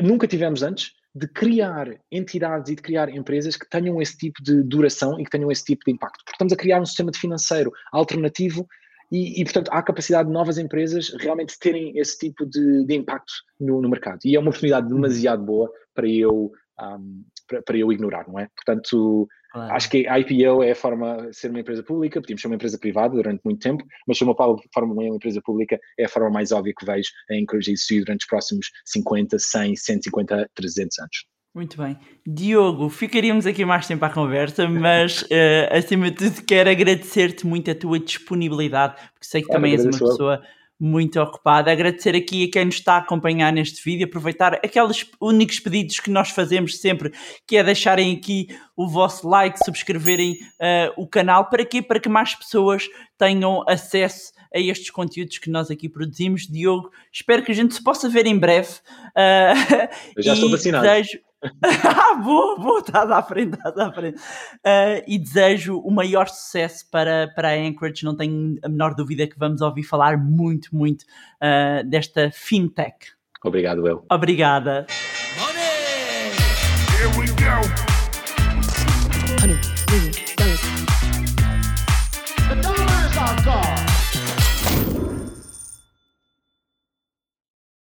Speaker 2: nunca tivemos antes de criar entidades e de criar empresas que tenham esse tipo de duração e que tenham esse tipo de impacto. Porque estamos a criar um sistema de financeiro alternativo e, e, portanto, há capacidade de novas empresas realmente terem esse tipo de, de impacto no, no, mercado. E é uma oportunidade uhum. demasiado boa para eu, um, para, para, eu ignorar, não é? Portanto, claro. acho que a IPO é a forma de ser uma empresa pública, podíamos ser uma empresa privada durante muito tempo, mas ser uma forma de uma empresa pública é a forma mais óbvia que vejo em encourajar existir durante os próximos 50, 100, 150, 300 anos.
Speaker 1: Muito bem. Diogo, ficaríamos aqui mais tempo à conversa, mas uh, acima de tudo quero agradecer-te muito a tua disponibilidade, porque sei que também és uma pessoa muito ocupada. Agradecer aqui a quem nos está a acompanhar neste vídeo, aproveitar aqueles únicos pedidos que nós fazemos sempre, que é deixarem aqui o vosso like, subscreverem uh, o canal, para quê? Para que mais pessoas tenham acesso a estes conteúdos que nós aqui produzimos. Diogo, espero que a gente se possa ver em breve.
Speaker 2: Uh, Eu já estou vacinado. Desejo...
Speaker 1: ah, boa, boa, estás à frente, estás à frente. Uh, e desejo o maior sucesso para, para a Anchorage. Não tenho a menor dúvida que vamos ouvir falar muito, muito uh, desta fintech.
Speaker 2: Obrigado, El.
Speaker 1: Obrigada. Money! Here we go.